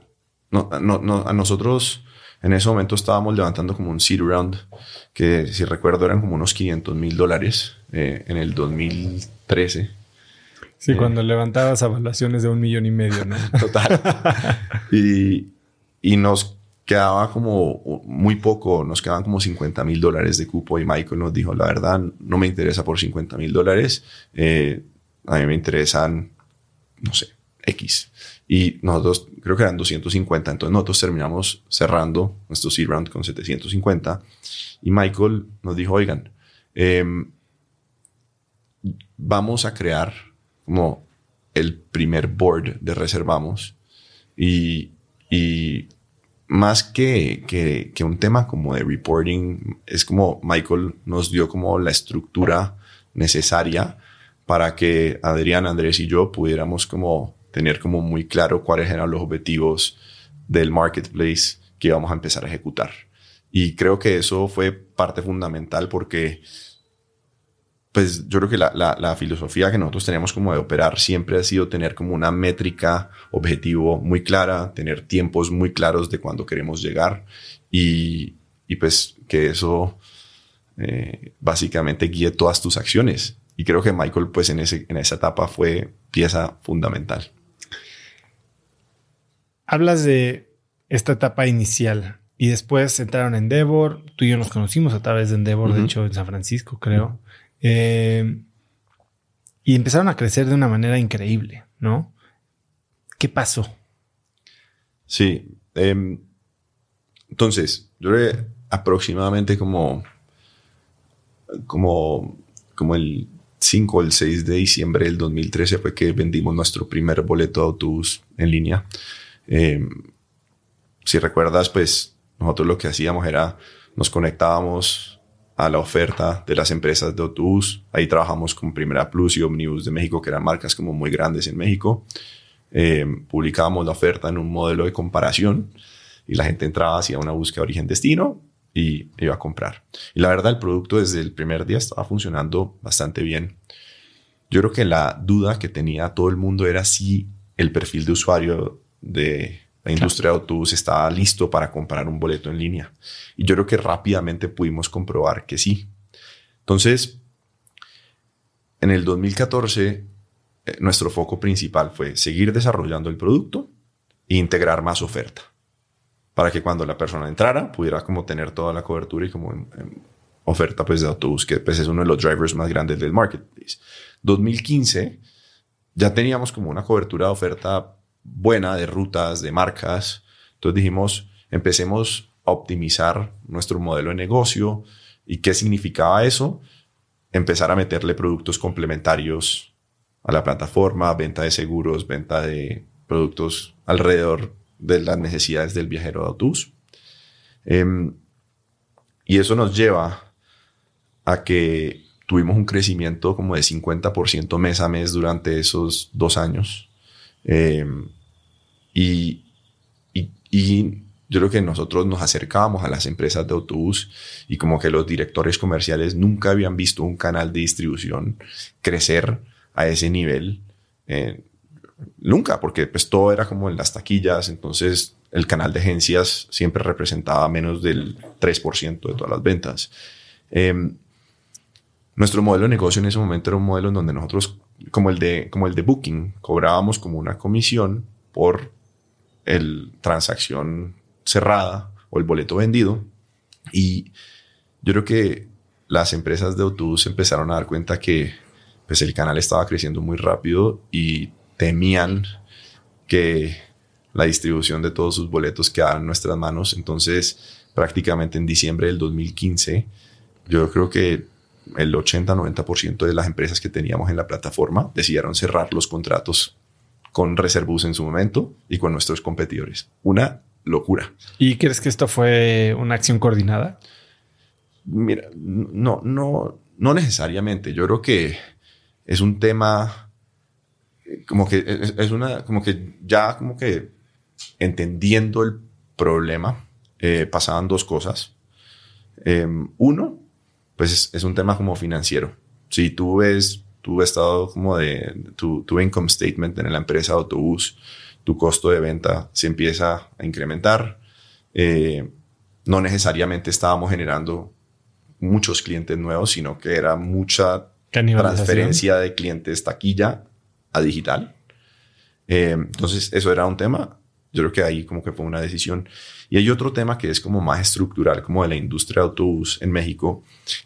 no, no, a nosotros en ese momento estábamos levantando como un seed round, que si recuerdo eran como unos 500 mil dólares eh, en el 2013. Sí, cuando levantabas evaluaciones de un millón y medio, ¿no? [laughs] Total. y, y nos quedaba como muy poco, nos quedaban como 50 mil dólares de cupo y Michael nos dijo, la verdad, no me interesa por 50 mil dólares, eh, a mí me interesan, no sé, X. Y nosotros, creo que eran 250, entonces nosotros terminamos cerrando nuestro seed round con 750 y Michael nos dijo, oigan, em, vamos a crear como el primer board de Reservamos. Y, y más que, que, que, un tema como de reporting, es como Michael nos dio como la estructura necesaria para que Adrián, Andrés y yo pudiéramos como tener como muy claro cuáles eran los objetivos del marketplace que íbamos a empezar a ejecutar. Y creo que eso fue parte fundamental porque pues yo creo que la, la, filosofía que nosotros tenemos como de operar siempre ha sido tener como una métrica objetivo muy clara, tener tiempos muy claros de cuándo queremos llegar y, y pues que eso eh, básicamente guíe todas tus acciones. Y creo que Michael pues en, ese, en esa etapa fue pieza fundamental. Hablas de esta etapa inicial y después entraron en Endeavor. Tú y yo nos conocimos a través de Endeavor, de hecho en San Francisco creo. Eh, y empezaron a crecer de una manera increíble, ¿no? ¿Qué pasó? Sí. Em, entonces, yo creo aproximadamente como, como, como el 5 o el 6 de diciembre del 2013 fue que vendimos nuestro primer boleto de autobús en línea. Em, si recuerdas, pues nosotros lo que hacíamos era nos conectábamos a la oferta de las empresas de autobús. Ahí trabajamos con Primera Plus y Omnibus de México, que eran marcas como muy grandes en México. Eh, publicábamos la oferta en un modelo de comparación y la gente entraba, hacía una búsqueda origen-destino y iba a comprar. Y la verdad, el producto desde el primer día estaba funcionando bastante bien. Yo creo que la duda que tenía todo el mundo era si el perfil de usuario de la industria de autobús estaba listo para comprar un boleto en línea. Y yo creo que rápidamente pudimos comprobar que sí. Entonces, en el 2014, eh, nuestro foco principal fue seguir desarrollando el producto e integrar más oferta para que cuando la persona entrara pudiera como tener toda la cobertura y como oferta pues de autobús, que pues es uno de los drivers más grandes del marketplace. 2015 ya teníamos como una cobertura de oferta buena de rutas, de marcas. Entonces dijimos, empecemos a optimizar nuestro modelo de negocio. ¿Y qué significaba eso? Empezar a meterle productos complementarios a la plataforma, venta de seguros, venta de productos alrededor de las necesidades del viajero de autobús. Em, y eso nos lleva a que tuvimos un crecimiento como de 50% mes a mes durante esos dos años. Em, y, yo creo que nosotros nos acercábamos a las empresas de autobús y como que los directores comerciales nunca habían visto un canal de distribución crecer a ese nivel. Eh, nunca, porque pues todo era como en las taquillas, entonces el canal de agencias siempre representaba menos del 3% de todas las ventas. Em, nuestro modelo de negocio en ese momento era un modelo en donde nosotros, como el de, como el de Booking, cobrábamos como una comisión por el transacción cerrada o el boleto vendido. Y yo creo que las empresas de autobús empezaron a dar cuenta que pues el canal estaba creciendo muy rápido y temían que la distribución de todos sus boletos quedara en nuestras manos. Entonces, prácticamente en diciembre del 2015, yo creo que el 80-90% de las empresas que teníamos en la plataforma decidieron cerrar los contratos con Reservus en su momento y con nuestros competidores. Una locura. ¿Y crees que esto fue una acción coordinada? Mira, no, no, no necesariamente. Yo creo que es un tema como que es, una, como que ya como que entendiendo el problema, eh, pasaban dos cosas. Em, uno, pues es, un tema como financiero. Si tú ves tu estado como de tu, tu income statement en la empresa de autobús, tu costo de venta se empieza a incrementar. Eh, no necesariamente estábamos generando muchos clientes nuevos, sino que era mucha transferencia de clientes taquilla a digital. Eh, entonces, eso era un tema. Yo creo que ahí como que fue una decisión. Y hay otro tema que es como más estructural, como de la industria de autobús en México,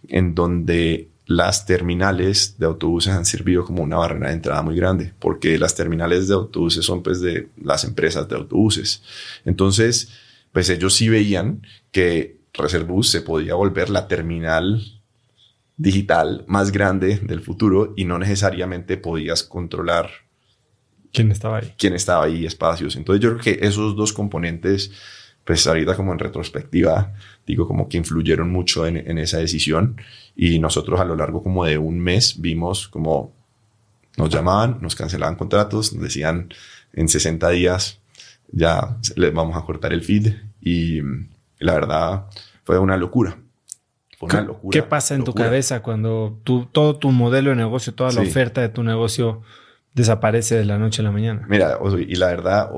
en donde las terminales de autobuses han servido como una barrera de entrada muy grande, porque las terminales de autobuses son pues de las empresas de autobuses. Entonces, pues ellos sí veían que Reservus se podía volver la terminal digital más grande del futuro y no necesariamente podías controlar ¿Quién estaba ahí? quién estaba ahí, espacios. Entonces yo creo que esos dos componentes, pues ahorita como en retrospectiva, digo como que influyeron mucho en, en esa decisión y nosotros a lo largo como de un mes vimos como nos llamaban, nos cancelaban contratos, nos decían en 60 días ya les vamos a cortar el feed y la verdad fue una locura. Fue una ¿Qué- locura. ¿Qué pasa en tu locura. cabeza cuando tu, todo tu modelo de negocio, toda la Sí. oferta de tu negocio desaparece de la noche a la mañana? Mira, y la verdad,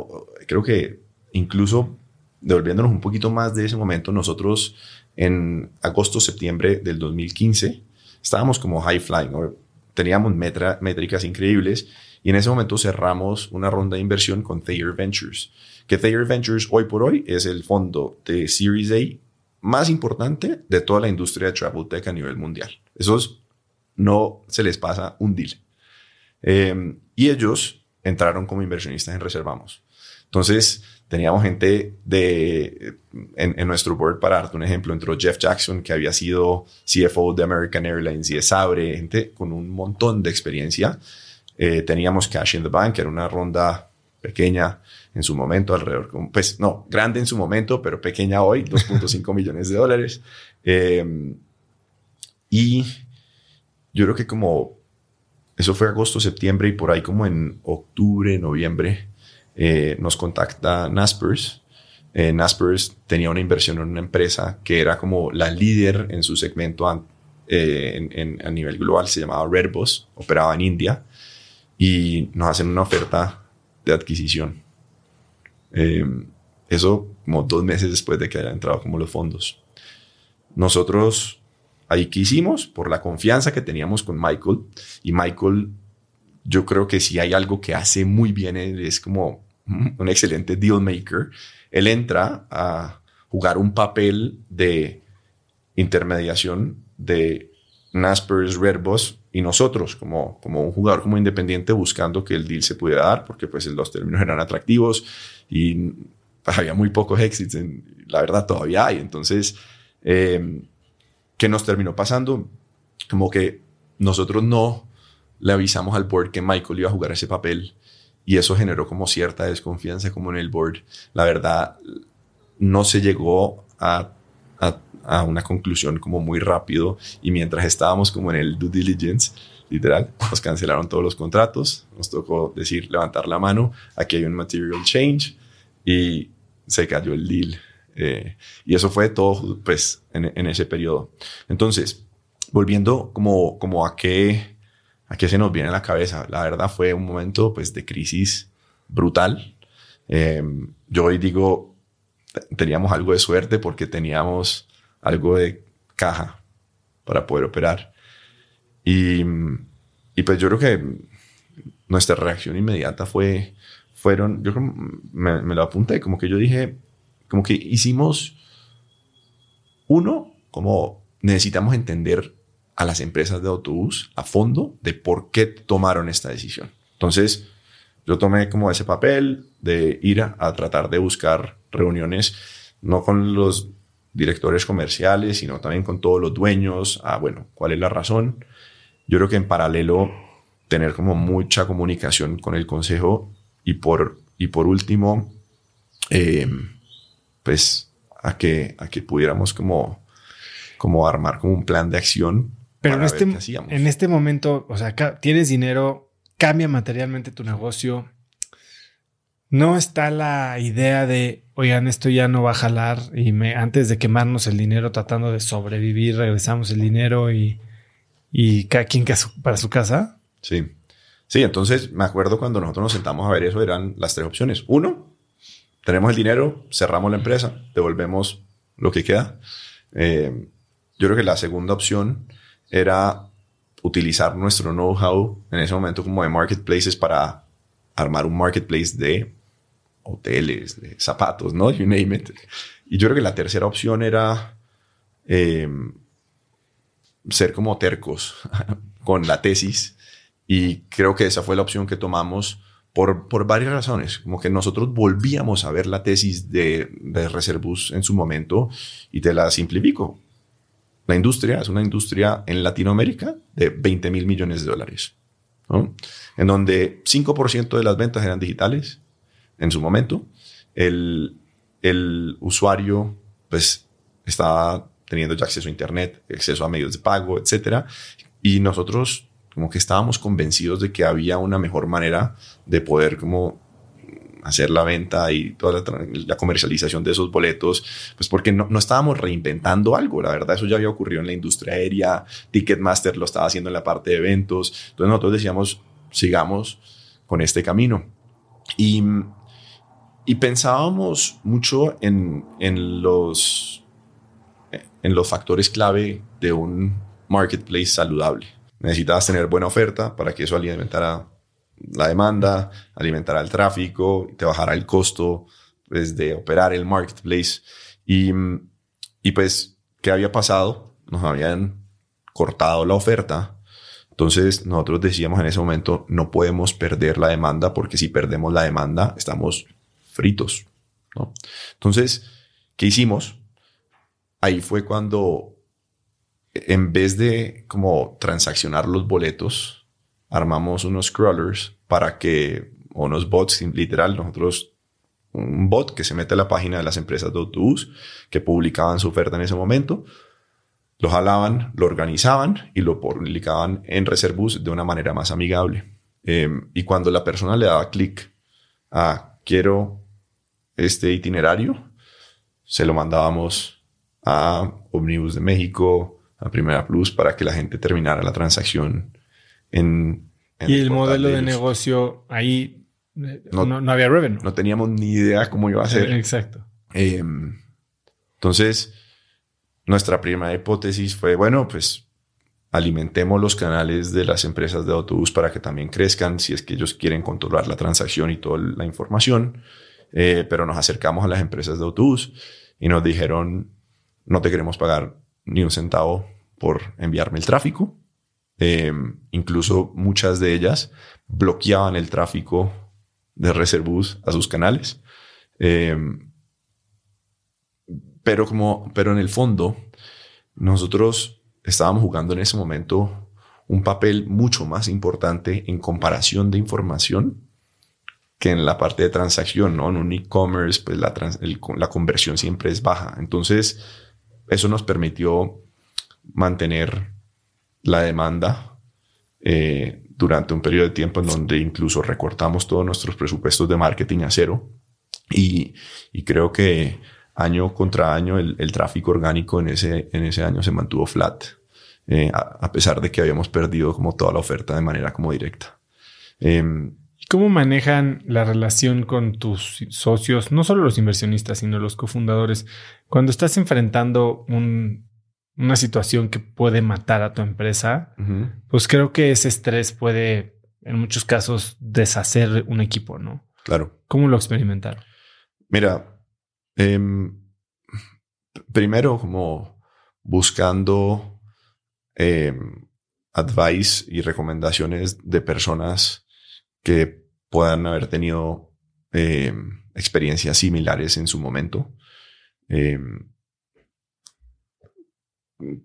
creo que incluso devolviéndonos un poquito más de ese momento, nosotros en agosto, septiembre del 2015 estábamos como high flying, ¿no? teníamos metra- métricas increíbles y en ese momento cerramos una ronda de inversión con Thayer Ventures, que Thayer Ventures hoy por hoy es el fondo de Series A más importante de toda la industria de travel tech a nivel mundial. Esos no se les pasa un deal. Eh, y ellos entraron como inversionistas en Reservamos. Entonces, teníamos gente de, en, en nuestro board, para darte un ejemplo, entró Jeff Jackson, que había sido CFO de American Airlines y de Sabre, gente con un montón de experiencia. Eh, teníamos Cash in the Bank, que era una ronda pequeña en su momento, alrededor, pues no, grande en su momento, pero pequeña hoy, 2.5 [laughs] millones de dólares. Eh, y yo creo que como eso fue agosto, septiembre y por ahí como en octubre, noviembre, eh, nos contacta Naspers. Eh, Naspers tenía una inversión en una empresa que era como la líder en su segmento eh, a nivel global, se llamaba Redbus, operaba en India y nos hacen una oferta de adquisición. Eh, eso como dos meses después de que hayan entrado como los fondos. Nosotros ahí que hicimos por la confianza que teníamos con Michael. Y Michael yo creo que si hay algo que hace muy bien es como un excelente deal maker. Él entra a jugar un papel de intermediación de Naspers, Redbus y nosotros como, como un jugador como independiente buscando que el deal se pudiera dar porque pues los términos eran atractivos y había muy pocos exits en, la verdad todavía hay. Entonces eh, ¿qué nos terminó pasando? Como que nosotros no le avisamos al board que Michael iba a jugar ese papel y eso generó como cierta desconfianza como en el board. La verdad, no se llegó a, a, una conclusión como muy rápido y mientras estábamos como en el due diligence, literal, nos cancelaron todos los contratos, nos tocó decir, levantar la mano, aquí hay un material change y se cayó el deal. Eh, y eso fue todo pues en, ese periodo. Entonces, volviendo como, como a qué, a qué se nos viene a la cabeza, la verdad fue un momento pues de crisis brutal. Eh, yo hoy digo, teníamos algo de suerte porque teníamos algo de caja para poder operar. Y, y pues yo creo que nuestra reacción inmediata fue, fueron, yo me lo apunté, como que yo dije, como que hicimos uno, como necesitamos entender a las empresas de autobús a fondo de por qué tomaron esta decisión. Entonces, yo tomé como ese papel de ir a, a tratar de buscar reuniones, no con los directores comerciales, sino también con todos los dueños, a, bueno, cuál es la razón. Yo creo que en paralelo tener como mucha comunicación con el consejo y por, y por último, eh, pues a que, a que pudiéramos como, como armar como un plan de acción. Pero en este, en este momento, o sea, tienes dinero, cambia materialmente tu negocio. No está la idea de, oigan, esto ya no va a jalar y me, antes de quemarnos el dinero tratando de sobrevivir, regresamos el dinero y, y cada quien para su casa. Sí. Sí, entonces me acuerdo cuando nosotros nos sentamos a ver eso, eran las tres opciones. Uno, tenemos el dinero, cerramos la empresa, devolvemos lo que queda. Eh, yo creo que la segunda opción era utilizar nuestro know-how en ese momento como de marketplaces para armar un marketplace de hoteles, de zapatos, ¿no? You name it. Y yo creo que la tercera opción era eh, ser como tercos [laughs] con la tesis. Y creo que esa fue la opción que tomamos por, por varias razones. Como que nosotros volvíamos a ver la tesis de, de Reservus en su momento y te la simplifico. La industria es una industria en Latinoamérica de 20 mil millones de dólares. ¿no? En donde 5% de las ventas eran digitales en su momento. El, el usuario, pues, estaba teniendo ya acceso a Internet, acceso a medios de pago, etcétera. Y nosotros como que estábamos convencidos de que había una mejor manera de poder como hacer la venta y toda la, comercialización de esos boletos, pues porque no, no, estábamos reinventando algo, la verdad eso ya había ocurrido en la industria aérea, Ticketmaster lo estaba haciendo en la parte de eventos, entonces nosotros decíamos, sigamos con este camino. Y, y pensábamos mucho en, en, los, en los factores clave de un marketplace saludable. Necesitabas tener buena oferta para que eso alimentara la demanda, alimentará el tráfico, te bajará el costo pues, de operar el marketplace. Y, y pues, ¿qué había pasado? Nos habían cortado la oferta. Entonces nosotros decíamos en ese momento, no podemos perder la demanda porque si perdemos la demanda estamos fritos. ¿no? Entonces, ¿qué hicimos? Ahí fue cuando, en vez de como transaccionar los boletos, armamos unos crawlers para que, o unos bots, literal, nosotros, un bot que se mete a la página de las empresas de autobús que publicaban su oferta en ese momento, lo jalaban, lo organizaban y lo publicaban en Reservus de una manera más amigable. Em, y cuando la persona le daba clic a quiero este itinerario, se lo mandábamos a Omnibus de México, a Primera Plus, para que la gente terminara la transacción en... y el modelo de, negocio ahí eh, no, no, había revenue. No teníamos ni idea cómo iba a ser. Exacto. Em, entonces, nuestra primera hipótesis fue, bueno, pues alimentemos los canales de las empresas de autobús para que también crezcan si es que ellos quieren controlar la transacción y toda la información. Eh, pero nos acercamos a las empresas de autobús y nos dijeron, no te queremos pagar ni un centavo por enviarme el tráfico. Eh, incluso muchas de ellas bloqueaban el tráfico de Reservus a sus canales. Eh, pero como, pero en el fondo, nosotros estábamos jugando en ese momento un papel mucho más importante en comparación de información que en la parte de transacción, ¿no? En un e-commerce, pues la, la conversión siempre es baja. Entonces, eso nos permitió mantener la demanda eh, durante un periodo de tiempo en donde incluso recortamos todos nuestros presupuestos de marketing a cero. Y, creo que año contra año el, tráfico orgánico en ese, en ese año se mantuvo flat, eh, a, pesar de que habíamos perdido como toda la oferta de manera como directa. Em, ¿Cómo manejan la relación con tus socios, no solo los inversionistas, sino los cofundadores, cuando estás enfrentando un una situación que puede matar a tu empresa, pues creo que ese estrés puede, en muchos casos, deshacer un equipo, ¿no? Claro. ¿Cómo lo experimentaron? Mira, em, primero como buscando em, advice y recomendaciones de personas que puedan haber tenido em, experiencias similares en su momento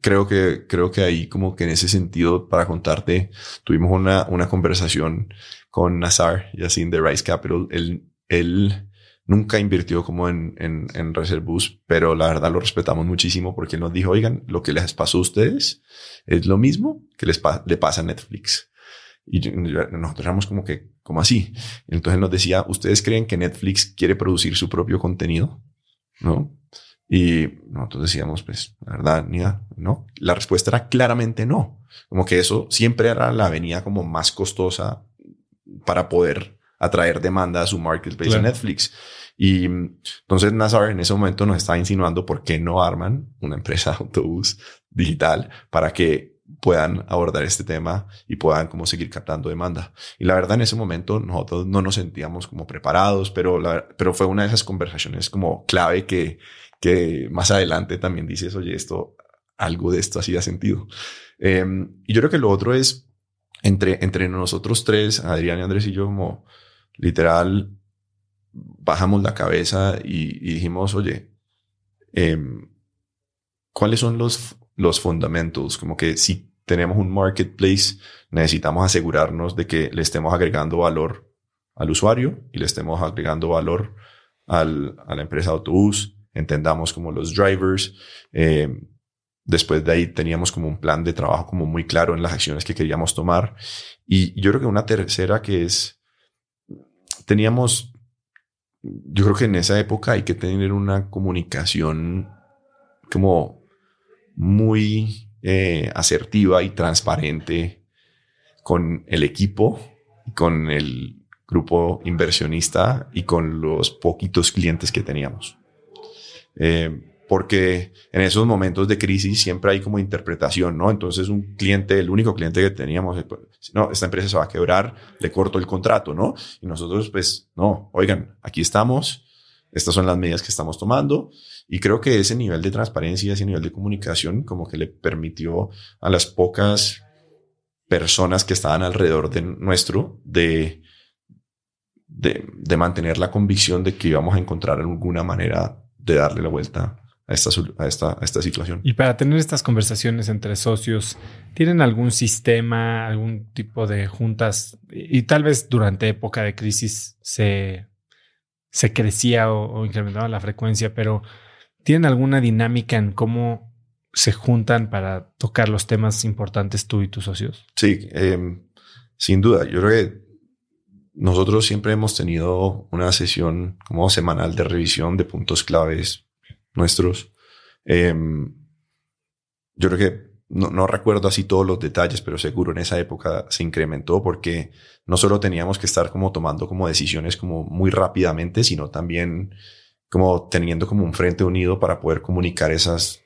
creo que, creo que ahí como que en ese sentido, para contarte, tuvimos una, una conversación con Nazar, así de Rice Capital. Él, él nunca invirtió como en, en, en Reservus, pero la verdad lo respetamos muchísimo porque él nos dijo, oigan, lo que les pasó a ustedes es lo mismo que les le pasa a Netflix. Y nosotros éramos como que, como así. Entonces nos decía, ¿ustedes creen que Netflix quiere producir su propio contenido? ¿No? Y nosotros decíamos, pues, la verdad, ni no. La respuesta era claramente no. Como que eso siempre era la avenida como más costosa para poder atraer demanda a su marketplace de Netflix. Y entonces Nazar en ese momento nos estaba insinuando por qué no arman una empresa de autobús digital para que puedan abordar este tema y puedan como seguir captando demanda. Y la verdad en ese momento nosotros no nos sentíamos como preparados, pero, pero fue una de esas conversaciones como clave que, que más adelante también dices, oye, esto, algo de esto hacía sentido. Em, y yo creo que lo otro es, entre, entre nosotros tres, Adrián y Andrés y yo, como literal, bajamos la cabeza y, dijimos, oye, eh, ¿cuáles son los, los fundamentos? Como que si tenemos un marketplace, necesitamos asegurarnos de que le estemos agregando valor al usuario y le estemos agregando valor al, a la empresa autobús, entendamos como los drivers. Eh, después de ahí teníamos como un plan de trabajo como muy claro en las acciones que queríamos tomar. Y yo creo que una tercera que es, teníamos, yo creo que en esa época hay que tener una comunicación como muy eh, asertiva y transparente con el equipo, con el grupo inversionista y con los poquitos clientes que teníamos. Eh, porque en esos momentos de crisis siempre hay como interpretación, ¿no? Entonces un cliente, el único cliente que teníamos, eh, pues, no, esta empresa se va a quebrar, le corto el contrato, ¿no? Y nosotros, pues, no, oigan, aquí estamos, estas son las medidas que estamos tomando y creo que ese nivel de transparencia, ese nivel de comunicación, como que le permitió a las pocas personas que estaban alrededor de nuestro de de, mantener la convicción de que íbamos a encontrar alguna manera de darle la vuelta a esta, a esta, a esta situación. Y para tener estas conversaciones entre socios, ¿tienen algún sistema, algún tipo de juntas? Y, tal vez durante época de crisis se, se crecía o, o, incrementaba la frecuencia, pero ¿tienen alguna dinámica en cómo se juntan para tocar los temas importantes tú y tus socios? Sí, em, sin duda. Yo creo que nosotros siempre hemos tenido una sesión como semanal de revisión de puntos claves nuestros. Em, yo creo que no, recuerdo así todos los detalles, pero seguro en esa época se incrementó porque no solo teníamos que estar como tomando como decisiones como muy rápidamente, sino también como teniendo como un frente unido para poder comunicar esas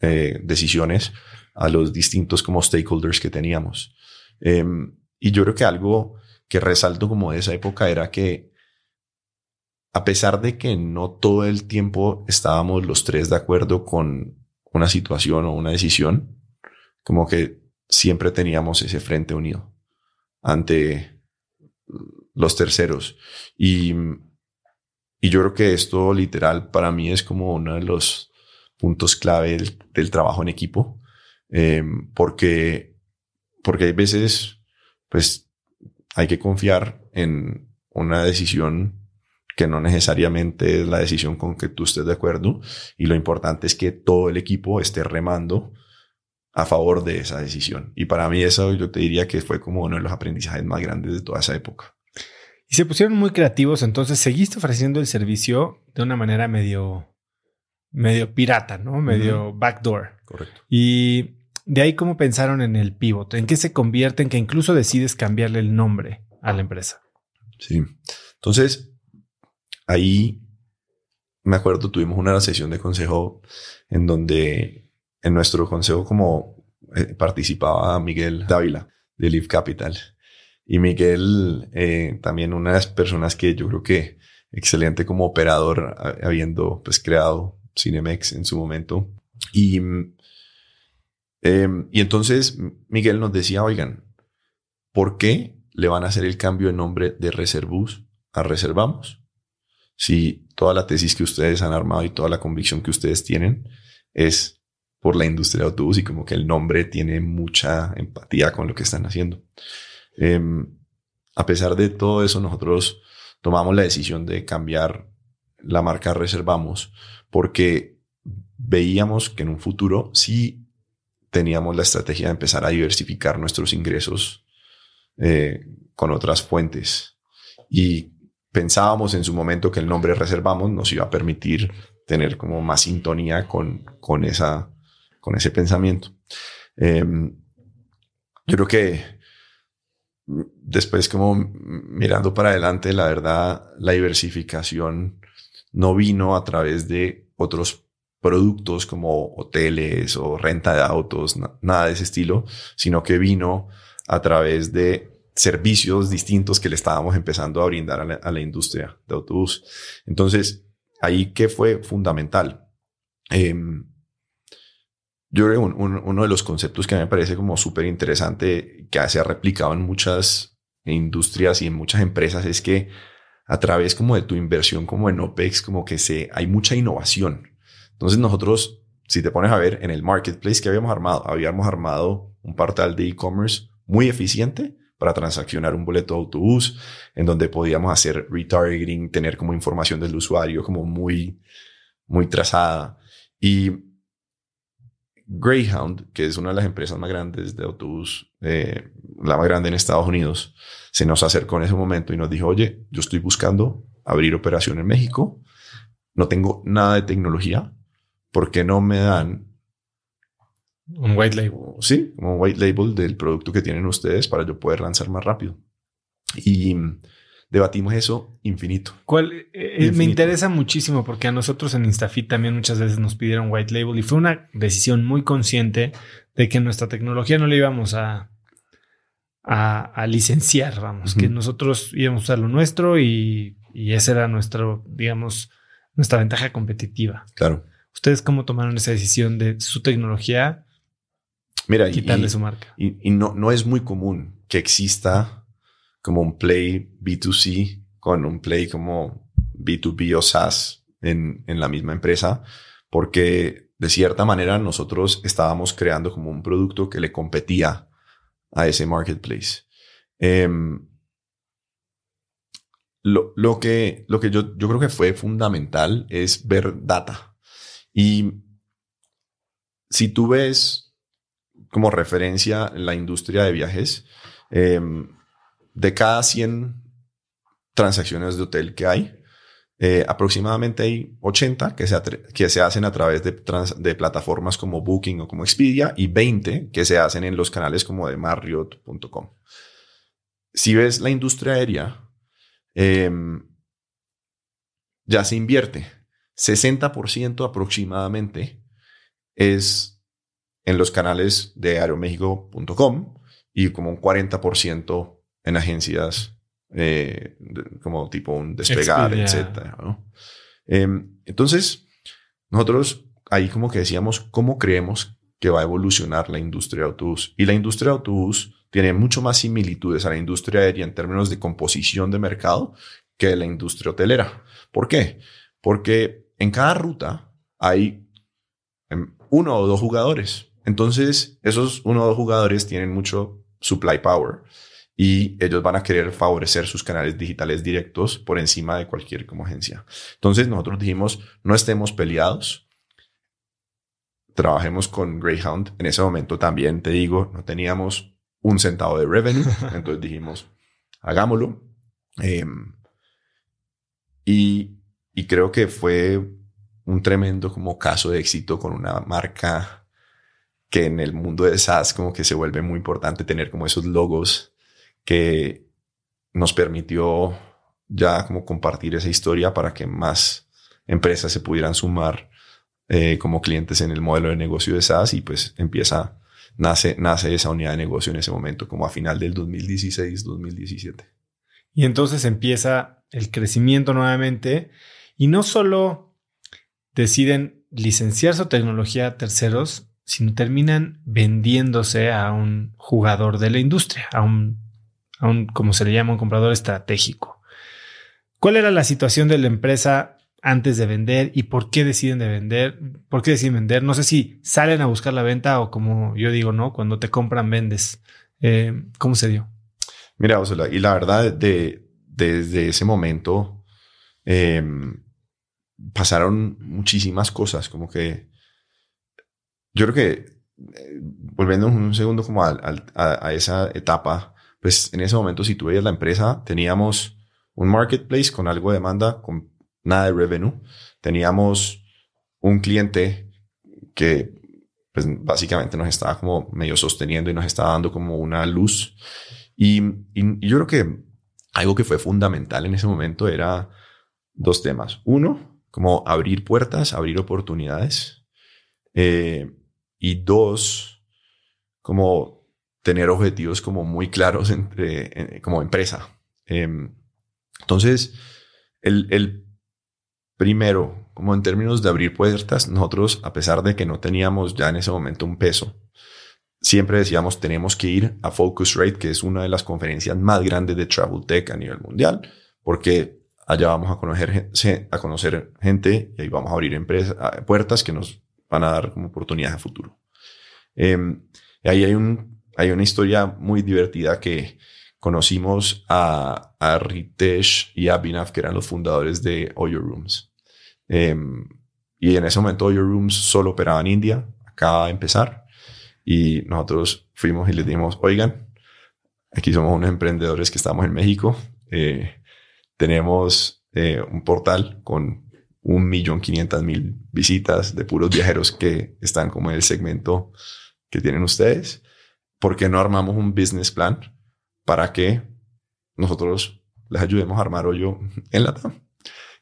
eh, decisiones a los distintos como stakeholders que teníamos. Em, y yo creo que algo que resalto como de esa época era que a pesar de que no todo el tiempo estábamos los tres de acuerdo con una situación o una decisión, como que siempre teníamos ese frente unido ante los terceros. Y, y yo creo que esto literal para mí es como uno de los puntos clave del, trabajo en equipo, eh, porque, porque hay veces, pues hay que confiar en una decisión que no necesariamente es la decisión con que tú estés de acuerdo y lo importante es que todo el equipo esté remando a favor de esa decisión. Y para mí eso yo te diría que fue como uno de los aprendizajes más grandes de toda esa época. Y se pusieron muy creativos, entonces seguiste ofreciendo el servicio de una manera medio, medio pirata, ¿no? Medio backdoor. Correcto. Y de ahí, ¿cómo pensaron en el pivot? ¿En qué se convierte en que incluso decides cambiarle el nombre a la empresa? Sí. Entonces, ahí me acuerdo, tuvimos una sesión de consejo en donde en nuestro consejo como eh, participaba Miguel Dávila de Live Capital. Y Miguel, eh, también una de las personas que yo creo que excelente como operador, habiendo pues creado Cinemex en su momento. Y Em, y entonces Miguel nos decía, oigan, ¿por qué le van a hacer el cambio de nombre de Reservus a Reservamos? Si toda la tesis que ustedes han armado y toda la convicción que ustedes tienen es por la industria de autobús y como que el nombre tiene mucha empatía con lo que están haciendo. Em, a pesar de todo eso, nosotros tomamos la decisión de cambiar la marca Reservamos porque veíamos que en un futuro sí teníamos la estrategia de empezar a diversificar nuestros ingresos eh, con otras fuentes. Y pensábamos en su momento que el nombre reservamos nos iba a permitir tener como más sintonía con, con, esa, con ese pensamiento. Em, yo creo que después como mirando para adelante, la verdad, la diversificación no vino a través de otros productos como hoteles o renta de autos, nada de ese estilo, sino que vino a través de servicios distintos que le estábamos empezando a brindar a la, industria de autobús. Entonces, ahí que fue fundamental. Em, yo creo que uno de los conceptos que me parece como súper interesante, que se ha replicado en muchas industrias y en muchas empresas, es que a través como de tu inversión como en OPEX, como que se, hay mucha innovación. Entonces nosotros si te pones a ver en el marketplace que habíamos armado, habíamos armado un portal de e-commerce muy eficiente para transaccionar un boleto de autobús, en donde podíamos hacer retargeting, tener como información del usuario como muy, muy trazada. Y Greyhound, que es una de las empresas más grandes de autobús, eh, la más grande en Estados Unidos, se nos acercó en ese momento y nos dijo, oye, yo estoy buscando abrir operación en México, no tengo nada de tecnología, ¿por qué no me dan un white label? Sí, un white label del producto que tienen ustedes para yo poder lanzar más rápido. Y debatimos eso infinito. ¿Cuál, eh, eh, Me interesa muchísimo porque a nosotros en Instafit también muchas veces nos pidieron white label y fue una decisión muy consciente de que nuestra tecnología no le íbamos a, a, licenciar, vamos, que nosotros íbamos a usar lo nuestro y, y esa era nuestro, digamos, nuestra ventaja competitiva. Claro. ¿Ustedes cómo tomaron esa decisión de su tecnología? Mira, quitarle su marca. Y, no, no es muy común que exista como un play B2C con un play como B2B o SaaS en, en la misma empresa, porque de cierta manera nosotros estábamos creando como un producto que le competía a ese marketplace. Em, lo, lo, que, lo que yo, yo creo que fue fundamental es ver data. Y si tú ves como referencia la industria de viajes, eh, de cada 100 transacciones de hotel que hay, eh, aproximadamente hay 80 que se, que se hacen a través de, de, plataformas como Booking o como Expedia y 20 que se hacen en los canales como de Marriott.com. Si ves la industria aérea, em, ya se invierte. 60% aproximadamente es en los canales de aeroméxico.com y como un 40% en agencias eh, como tipo un despegar, etc. Em, entonces, nosotros ahí como que decíamos, ¿cómo creemos que va a evolucionar la industria de autobús? Y la industria de autobús tiene mucho más similitudes a la industria aérea en términos de composición de mercado que la industria hotelera. ¿Por qué? Porque en cada ruta hay em, uno o dos jugadores. Entonces, esos uno o dos jugadores tienen mucho supply power y ellos van a querer favorecer sus canales digitales directos por encima de cualquier como agencia. Entonces nosotros dijimos, no estemos peleados, trabajemos con Greyhound. En ese momento también, te digo, no teníamos un centavo de revenue, [laughs] entonces dijimos, hagámoslo. Em, y, y creo que fue un tremendo como caso de éxito con una marca que en el mundo de SaaS como que se vuelve muy importante tener como esos logos que nos permitió ya como compartir esa historia para que más empresas se pudieran sumar eh, como clientes en el modelo de negocio de SaaS y pues empieza, nace, nace esa unidad de negocio en ese momento, como a final del 2016-2017. Y entonces empieza el crecimiento nuevamente y no solo deciden licenciar su tecnología a terceros, sino terminan vendiéndose a un jugador de la industria, a un como se le llama, un comprador estratégico. ¿Cuál era la situación de la empresa antes de vender y por qué deciden de vender? ¿Por qué deciden vender? No sé si salen a buscar la venta o como yo digo, ¿no? Cuando te compran, vendes. Eh, ¿Cómo se dio? Mira, y la verdad, de, desde ese momento em, pasaron muchísimas cosas, como que yo creo que, eh, volviendo un segundo como a esa etapa, pues en ese momento, si tú veías la empresa, teníamos un marketplace con algo de demanda, con nada de revenue. Teníamos un cliente que pues, básicamente nos estaba como medio sosteniendo y nos estaba dando como una luz. Y, yo creo que algo que fue fundamental en ese momento era dos temas. Uno, como abrir puertas, abrir oportunidades. Eh, y dos, como tener objetivos como muy claros entre, como empresa. Em, entonces, el, el, primero, como en términos de abrir puertas, nosotros, a pesar de que no teníamos ya en ese momento un peso, siempre decíamos tenemos que ir a Focusrite, que es una de las conferencias más grandes de Travel Tech a nivel mundial, porque allá vamos a conocer, a conocer gente y ahí vamos a abrir empresas, puertas que nos van a dar como oportunidades a futuro. Em, ahí hay, un, hay una historia muy divertida que conocimos a, a Ritesh y a Binav, que eran los fundadores de Oyo Rooms. Em, y en ese momento Oyo Rooms solo operaba en India, acaba de empezar. Y nosotros fuimos y les dijimos, oigan, aquí somos unos emprendedores que estamos en México. Eh, tenemos eh, un portal con un millón quinientas mil visitas de puros viajeros que están como en el segmento que tienen ustedes. ¿Por qué no armamos un business plan para que nosotros les ayudemos a armar hoyo en la TAM?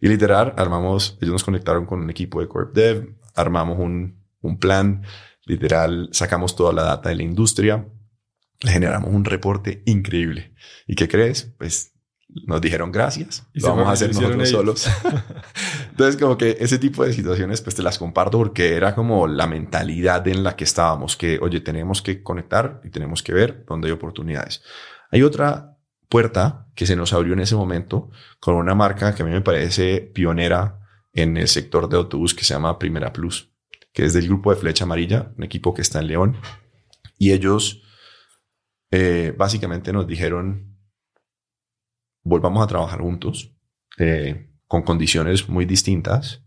Y literal, armamos, ellos nos conectaron con un equipo de Corp Dev, armamos un, un plan, literal, sacamos toda la data de la industria, generamos un reporte increíble. ¿Y qué crees? Pues nos dijeron gracias, y lo vamos a hacer nosotros solos. [laughs] Entonces, como que ese tipo de situaciones, pues te las comparto porque era como la mentalidad en la que estábamos, que, oye, tenemos que conectar y tenemos que ver dónde hay oportunidades. Hay otra puerta que se nos abrió en ese momento con una marca que a mí me parece pionera en el sector de autobús que se llama Primera Plus, que es del grupo de Flecha Amarilla, un equipo que está en León. Y ellos eh, básicamente nos dijeron, volvamos a trabajar juntos, eh, con condiciones muy distintas.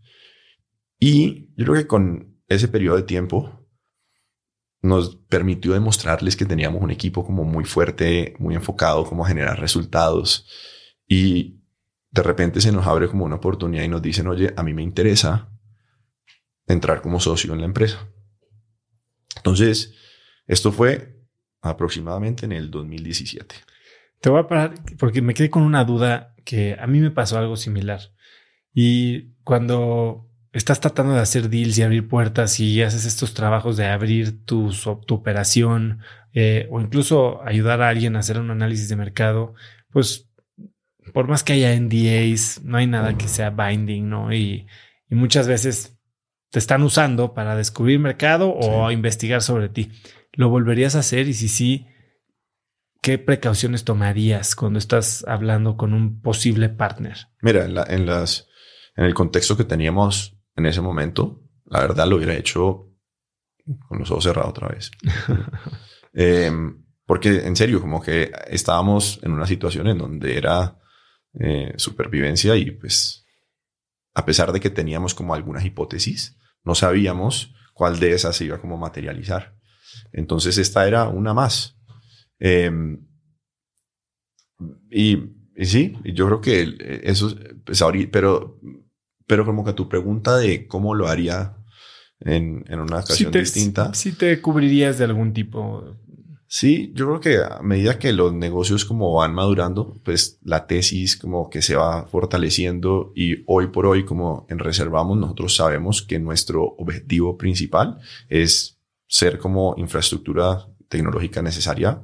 Y yo creo que con ese periodo de tiempo nos permitió demostrarles que teníamos un equipo como muy fuerte, muy enfocado, como generar resultados. Y de repente se nos abre como una oportunidad y nos dicen, oye, a mí me interesa entrar como socio en la empresa. Entonces, esto fue aproximadamente en el 2017. Te voy a parar porque me quedé con una duda que a mí me pasó algo similar. Y cuando estás tratando de hacer deals y abrir puertas y haces estos trabajos de abrir tu, tu operación eh, o incluso ayudar a alguien a hacer un análisis de mercado, pues por más que haya NDAs, no hay nada que sea binding, ¿no? Y, muchas veces te están usando para descubrir mercado o investigar sobre ti. ¿Lo volverías a hacer? Y si sí, ¿qué precauciones tomarías cuando estás hablando con un posible partner? Mira, en, en las, en el contexto que teníamos en ese momento, la verdad lo hubiera hecho con los ojos cerrados otra vez. [laughs] Em, porque en serio, como que estábamos en una situación en donde era eh, supervivencia y pues a pesar de que teníamos como algunas hipótesis, no sabíamos cuál de esas se iba como materializar. Entonces esta era una más. Em, y, y, sí, yo creo que eso, pues ahorita, pero pero como que tu pregunta de cómo lo haría en, en una ocasión distinta. Si te cubrirías de algún tipo. Sí, yo creo que a medida que los negocios como van madurando, pues la tesis como que se va fortaleciendo y hoy por hoy como en Reservamos nosotros sabemos que nuestro objetivo principal es ser como infraestructura tecnológica necesaria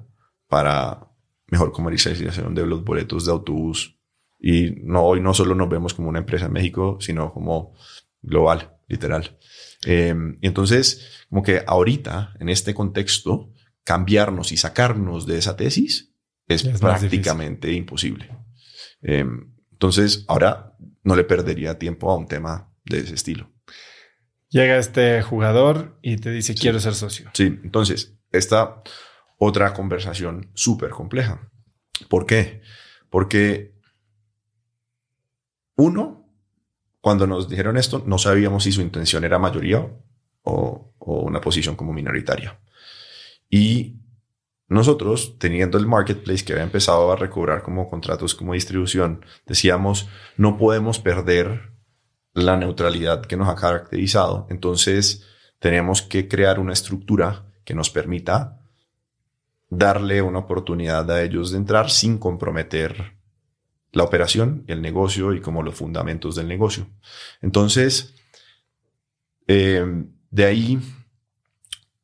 para mejor comercialización de los boletos de autobús y no, hoy no solo nos vemos como una empresa en México, sino como global, literal. Eh, y entonces, como que ahorita, en este contexto, cambiarnos y sacarnos de esa tesis es, prácticamente imposible. Eh, entonces, ahora no le perdería tiempo a un tema de ese estilo. Llega este jugador y te dice, quiero ser socio. Sí, entonces, esta otra conversación súper compleja. ¿Por qué? Porque uno, cuando nos dijeron esto, no sabíamos si su intención era mayoría o, una posición como minoritaria. Y nosotros, teniendo el marketplace que había empezado a recobrar como contratos como distribución, decíamos, no podemos perder la neutralidad que nos ha caracterizado. Entonces, tenemos que crear una estructura que nos permita darle una oportunidad a ellos de entrar sin comprometer la operación, el negocio y como los fundamentos del negocio. Entonces, eh, de ahí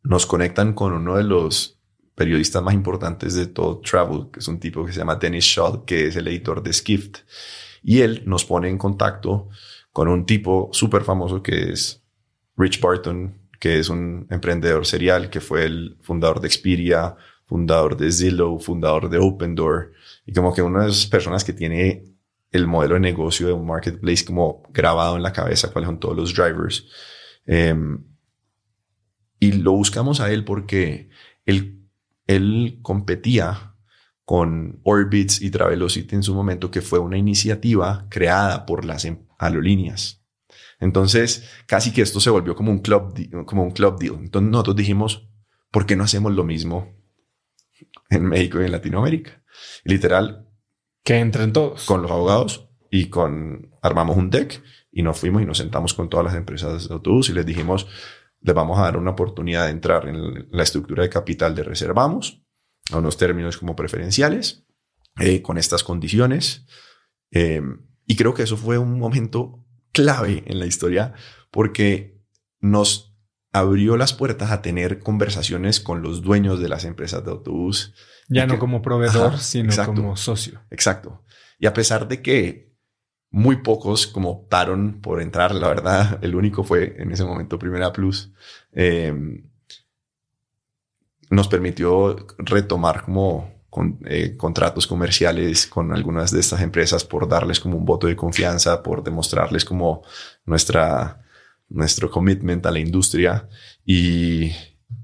nos conectan con uno de los periodistas más importantes de todo travel, que es un tipo que se llama Dennis Shaw, que es el editor de Skift. Y él nos pone en contacto con un tipo súper famoso que es Rich Barton, que es un emprendedor serial, que fue el fundador de Expedia, fundador de Zillow, fundador de Open Door, y como que una de esas personas que tiene el modelo de negocio de un marketplace como grabado en la cabeza, cuáles son todos los drivers. Em, y lo buscamos a él porque él, él competía con Orbitz y Travelocity en su momento, que fue una iniciativa creada por las em, aerolíneas. Entonces, casi que esto se volvió como un club, como un club deal. Entonces, nosotros dijimos, ¿por qué no hacemos lo mismo en México y en Latinoamérica? literal. Que entren todos. Con los abogados y con, armamos un deck y nos fuimos y nos sentamos con todas las empresas de autobús y les dijimos, les vamos a dar una oportunidad de entrar en la estructura de capital de reservamos a unos términos como preferenciales, eh, con estas condiciones. Eh, y creo que eso fue un momento clave en la historia porque nos abrió las puertas a tener conversaciones con los dueños de las empresas de autobús. Ya no como proveedor, sino como socio. Exacto. Y a pesar de que muy pocos como optaron por entrar, la verdad, [laughs] el único fue en ese momento Primera Plus, eh, nos permitió retomar como con, eh, contratos comerciales con algunas de estas empresas por darles como un voto de confianza, por demostrarles como nuestra, nuestro commitment a la industria y,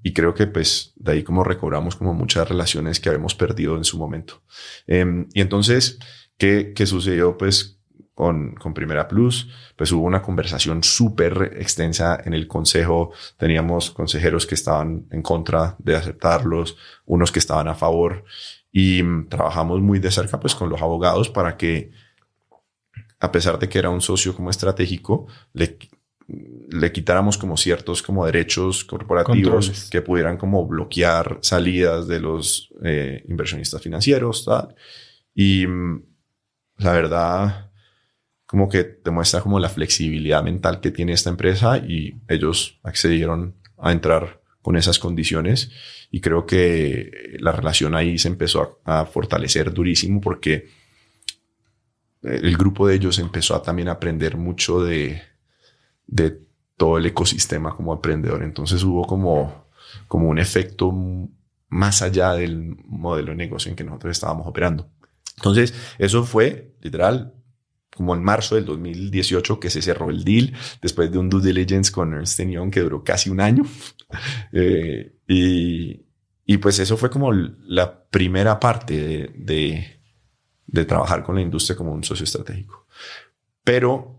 y creo que pues de ahí como recobramos como muchas relaciones que habíamos perdido en su momento. Em, y entonces, ¿qué, ¿qué sucedió? Pues con, con Primera Plus, pues hubo una conversación súper extensa en el consejo. Teníamos consejeros que estaban en contra de aceptarlos, unos que estaban a favor y mm, trabajamos muy de cerca pues con los abogados para que, a pesar de que era un socio como estratégico, le, le quitáramos como ciertos como derechos corporativos que pudieran como bloquear salidas de los eh, inversionistas financieros, tal. Y mm, la verdad, como que demuestra como la flexibilidad mental que tiene esta empresa y ellos accedieron a entrar con esas condiciones y creo que la relación ahí se empezó a, fortalecer durísimo porque el grupo de ellos empezó a también aprender mucho de, de todo el ecosistema como emprendedor. Entonces hubo como, como un efecto más allá del modelo de negocio en que nosotros estábamos operando. Entonces, eso fue literal como en marzo del 2018 que se cerró el deal después de un due diligence con Ernst Young que duró casi un año. [laughs] Eh, y, y, pues eso fue como la primera parte de, de, de, trabajar con la industria como un socio estratégico. Pero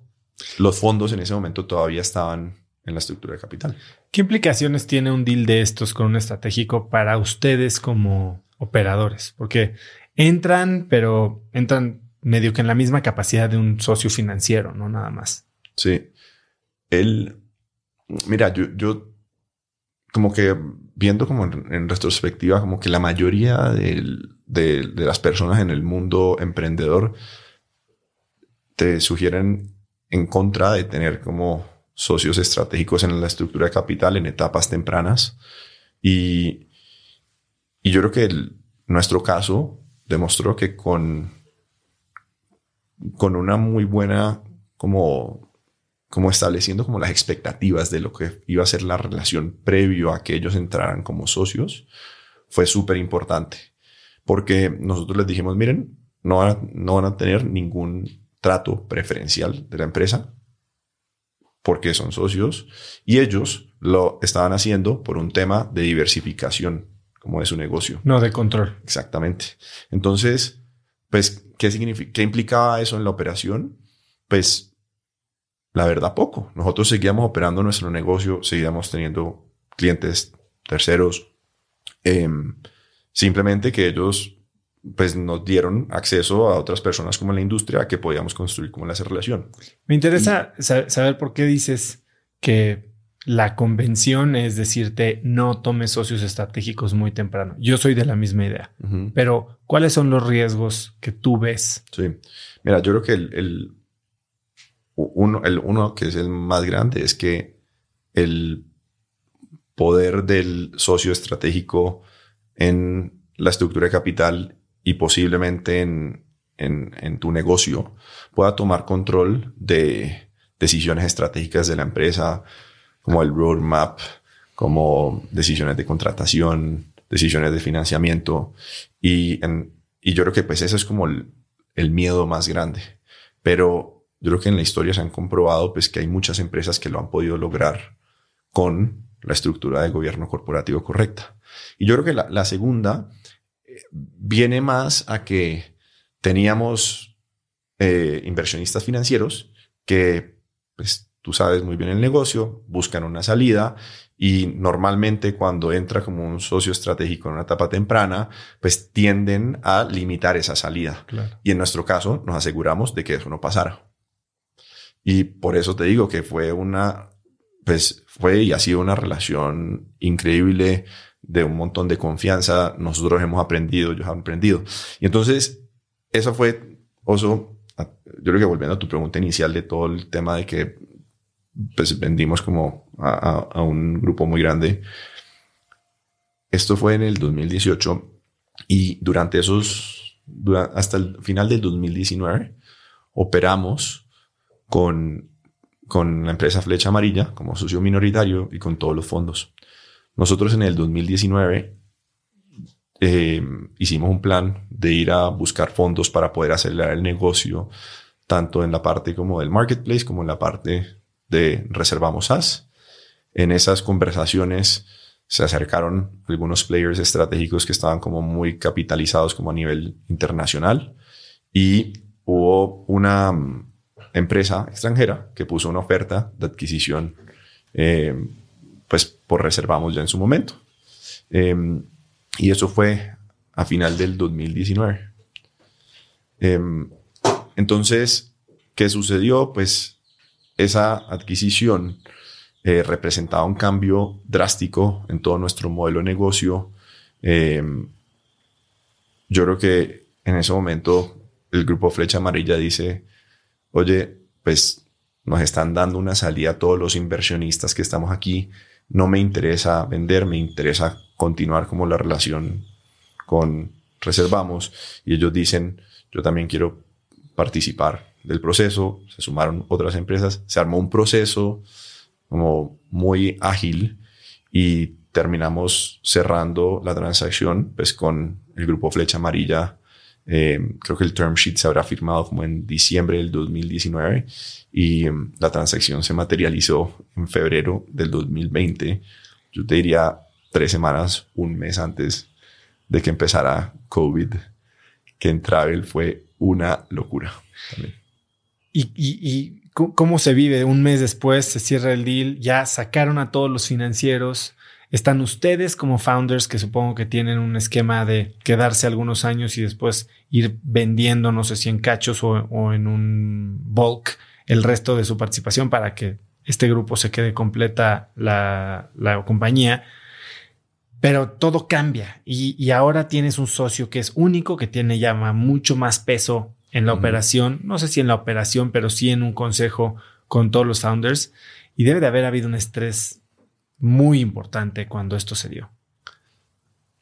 los fondos en ese momento todavía estaban en la estructura de capital. ¿Qué implicaciones tiene un deal de estos con un estratégico para ustedes como operadores? Porque entran, pero entran medio que en la misma capacidad de un socio financiero, no nada más. Sí. Él, mira, yo, yo como que viendo como en, retrospectiva, como que la mayoría de, de, las personas en el mundo emprendedor te sugieren en contra de tener como socios estratégicos en la estructura de capital en etapas tempranas. Y, y yo creo que nuestro caso demostró que con con una muy buena, como, como estableciendo como las expectativas de lo que iba a ser la relación previo a que ellos entraran como socios, fue súper importante. Porque nosotros les dijimos, miren, no no van a tener ningún trato preferencial de la empresa porque son socios y ellos lo estaban haciendo por un tema de diversificación como de su negocio. No de control. Exactamente. Entonces, pues, ¿qué, significa, ¿qué implicaba eso en la operación? Pues, la verdad, poco. Nosotros seguíamos operando nuestro negocio, seguíamos teniendo clientes terceros. Em, simplemente que ellos pues nos dieron acceso a otras personas como en la industria que podíamos construir como esa relación. Me interesa saber por qué dices que la convención es decirte no tomes socios estratégicos muy temprano. Yo soy de la misma idea, pero ¿cuáles son los riesgos que tú ves? Sí, mira, yo creo que el, uno, el uno que es el más grande es que el poder del socio estratégico en la estructura de capital y posiblemente en, en tu negocio pueda tomar control de decisiones estratégicas de la empresa, como el roadmap, como decisiones de contratación, decisiones de financiamiento. Y, y yo creo que pues eso es como el, miedo más grande. Pero yo creo que en la historia se han comprobado pues que hay muchas empresas que lo han podido lograr con la estructura de gobierno corporativo correcta. Y yo creo que la, segunda viene más a que teníamos eh, inversionistas financieros que, pues tú sabes muy bien el negocio, buscan una salida y normalmente cuando entra como un socio estratégico en una etapa temprana, pues tienden a limitar esa salida. Y en nuestro caso nos aseguramos de que eso no pasara. Y por eso te digo que fue una, pues fue y ha sido una relación increíble de un montón de confianza. Nosotros hemos aprendido, ellos han aprendido. Y entonces, eso fue, Oso, yo creo que volviendo a tu pregunta inicial de todo el tema de que pues vendimos como a, un grupo muy grande. Esto fue en el 2018 y durante esos, hasta el final del 2019, operamos con, con la empresa Flecha Amarilla como socio minoritario y con todos los fondos. Nosotros en el 2019 eh, hicimos un plan de ir a buscar fondos para poder acelerar el negocio, tanto en la parte como del marketplace como en la parte de Reservamos as En esas conversaciones se acercaron algunos players estratégicos que estaban como muy capitalizados como a nivel internacional y hubo una mm, empresa extranjera que puso una oferta de adquisición eh, pues por Reservamos ya en su momento. Em, y eso fue a final del 2019. Em, entonces, ¿qué sucedió? Pues esa adquisición eh, representaba un cambio drástico en todo nuestro modelo de negocio. Em, yo creo que en ese momento el grupo Flecha Amarilla dice, oye, pues nos están dando una salida a todos los inversionistas que estamos aquí. No me interesa vender, me interesa continuar como la relación con Reservamos. Y ellos dicen, yo también quiero participar del proceso, se sumaron otras empresas, se armó un proceso como muy ágil y terminamos cerrando la transacción pues con el grupo Flecha Amarilla. Eh, creo que el term sheet se habrá firmado como en diciembre del 2019 y em, la transacción se materializó en febrero del 2020. Yo te diría tres semanas, un mes antes de que empezara COVID, que en Travel fue una locura. También. ¿Y, cómo se vive? Un mes después se cierra el deal, ya sacaron a todos los financieros. Están ustedes como founders que supongo que tienen un esquema de quedarse algunos años y después ir vendiendo, no sé si en cachos o, en un bulk, el resto de su participación para que este grupo se quede completa la, compañía. Pero todo cambia y, y, ahora tienes un socio que es único, que tiene ya mucho más peso en la operación, no sé si en la operación, pero sí en un consejo con todos los founders. Y debe de haber habido un estrés muy importante cuando esto se dio.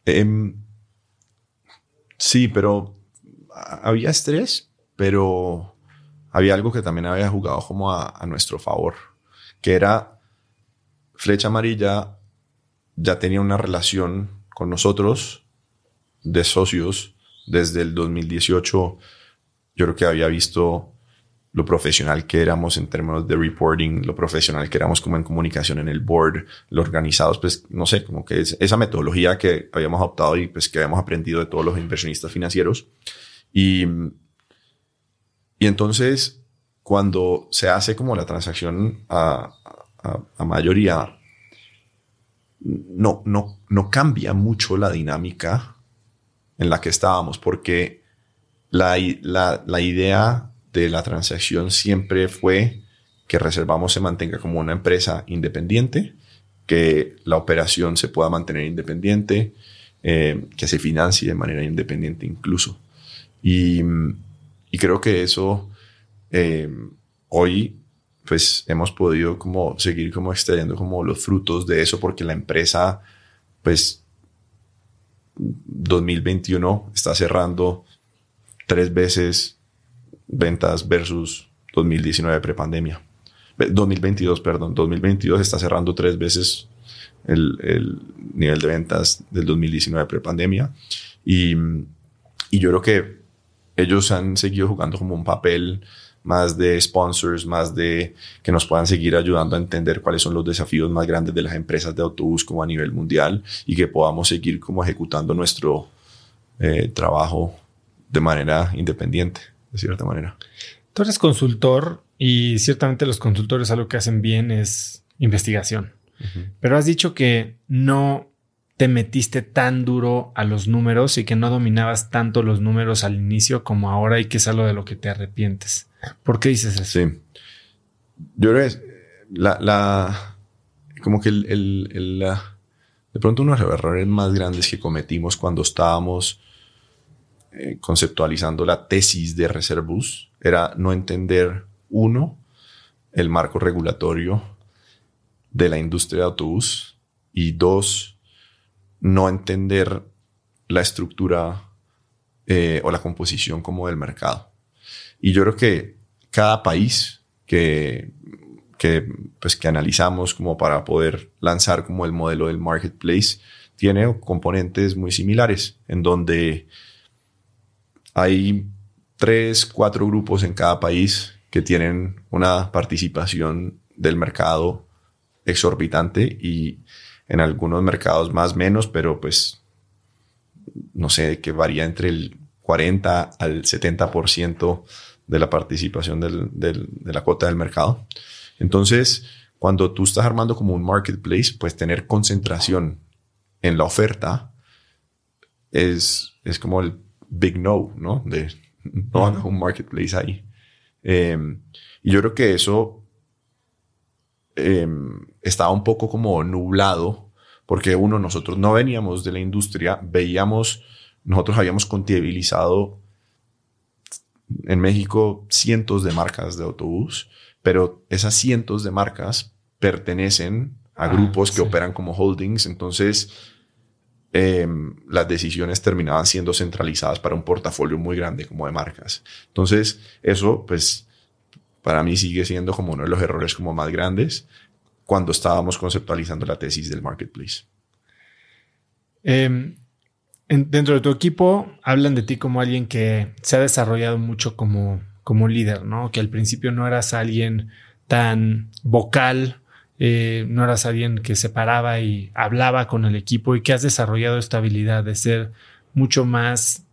Em, sí, pero había estrés, pero había algo que también había jugado como a, a nuestro favor, que era Flecha Amarilla ya tenía una relación con nosotros de socios desde el 2018 yo creo que había visto lo profesional que éramos en términos de reporting, lo profesional que éramos como en comunicación en el board, lo organizados, pues no sé, como que es esa metodología que habíamos adoptado y pues que habíamos aprendido de todos los inversionistas financieros. Y, y entonces, cuando se hace como la transacción a, a, mayoría, no, no, no cambia mucho la dinámica en la que estábamos, porque la, la, idea de la transacción siempre fue que Reservamos se mantenga como una empresa independiente, que la operación se pueda mantener independiente, eh, que se financie de manera independiente incluso. Y, y creo que eso eh, hoy pues hemos podido como seguir como extrayendo como los frutos de eso porque la empresa pues 2021 está cerrando tres veces ventas versus 2019 prepandemia. 2022, perdón, 2022 está cerrando tres veces el, el nivel de ventas del 2019 prepandemia. Y, y yo creo que ellos han seguido jugando como un papel más de sponsors, más de que nos puedan seguir ayudando a entender cuáles son los desafíos más grandes de las empresas de autobús como a nivel mundial y que podamos seguir como ejecutando nuestro eh, trabajo de manera independiente, de cierta manera. Tú eres consultor y ciertamente los consultores algo que hacen bien es investigación. Pero has dicho que no te metiste tan duro a los números y que no dominabas tanto los números al inicio como ahora y que es algo de lo que te arrepientes. ¿Por qué dices eso? Sí. Yo creo que la, la como que el, el, de pronto uno de los errores más grandes que cometimos cuando estábamos eh, conceptualizando la tesis de Reservus era no entender, uno, el marco regulatorio de la industria de autobús y dos, no entender la estructura eh, o la composición como del mercado. Y yo creo que cada país que, que, pues, que analizamos como para poder lanzar como el modelo del marketplace tiene componentes muy similares en donde hay tres, cuatro grupos en cada país que tienen una participación del mercado exorbitante y en algunos mercados más menos, pero pues no sé, que varía entre el 40 al 70% de la participación de la cuota del mercado. Entonces, cuando tú estás armando como un marketplace, pues tener concentración en la oferta es, es como el big no, ¿no? De no haga un marketplace ahí. Em, y yo creo que eso em, estaba un poco como nublado porque uno, nosotros no veníamos de la industria, veíamos, nosotros habíamos contabilizado en México cientos de marcas de autobús, pero esas cientos de marcas pertenecen a ah, grupos que operan como holdings, entonces em, las decisiones terminaban siendo centralizadas para un portafolio muy grande como de marcas. Entonces, eso, pues, para mí sigue siendo como uno de los errores como más grandes cuando estábamos conceptualizando la tesis del marketplace. Eh, dentro de tu equipo hablan de ti como alguien que se ha desarrollado mucho como, como líder, ¿no? Que al principio no eras alguien tan vocal, eh, no eras alguien que se paraba y hablaba con el equipo y que has desarrollado esta habilidad de ser mucho más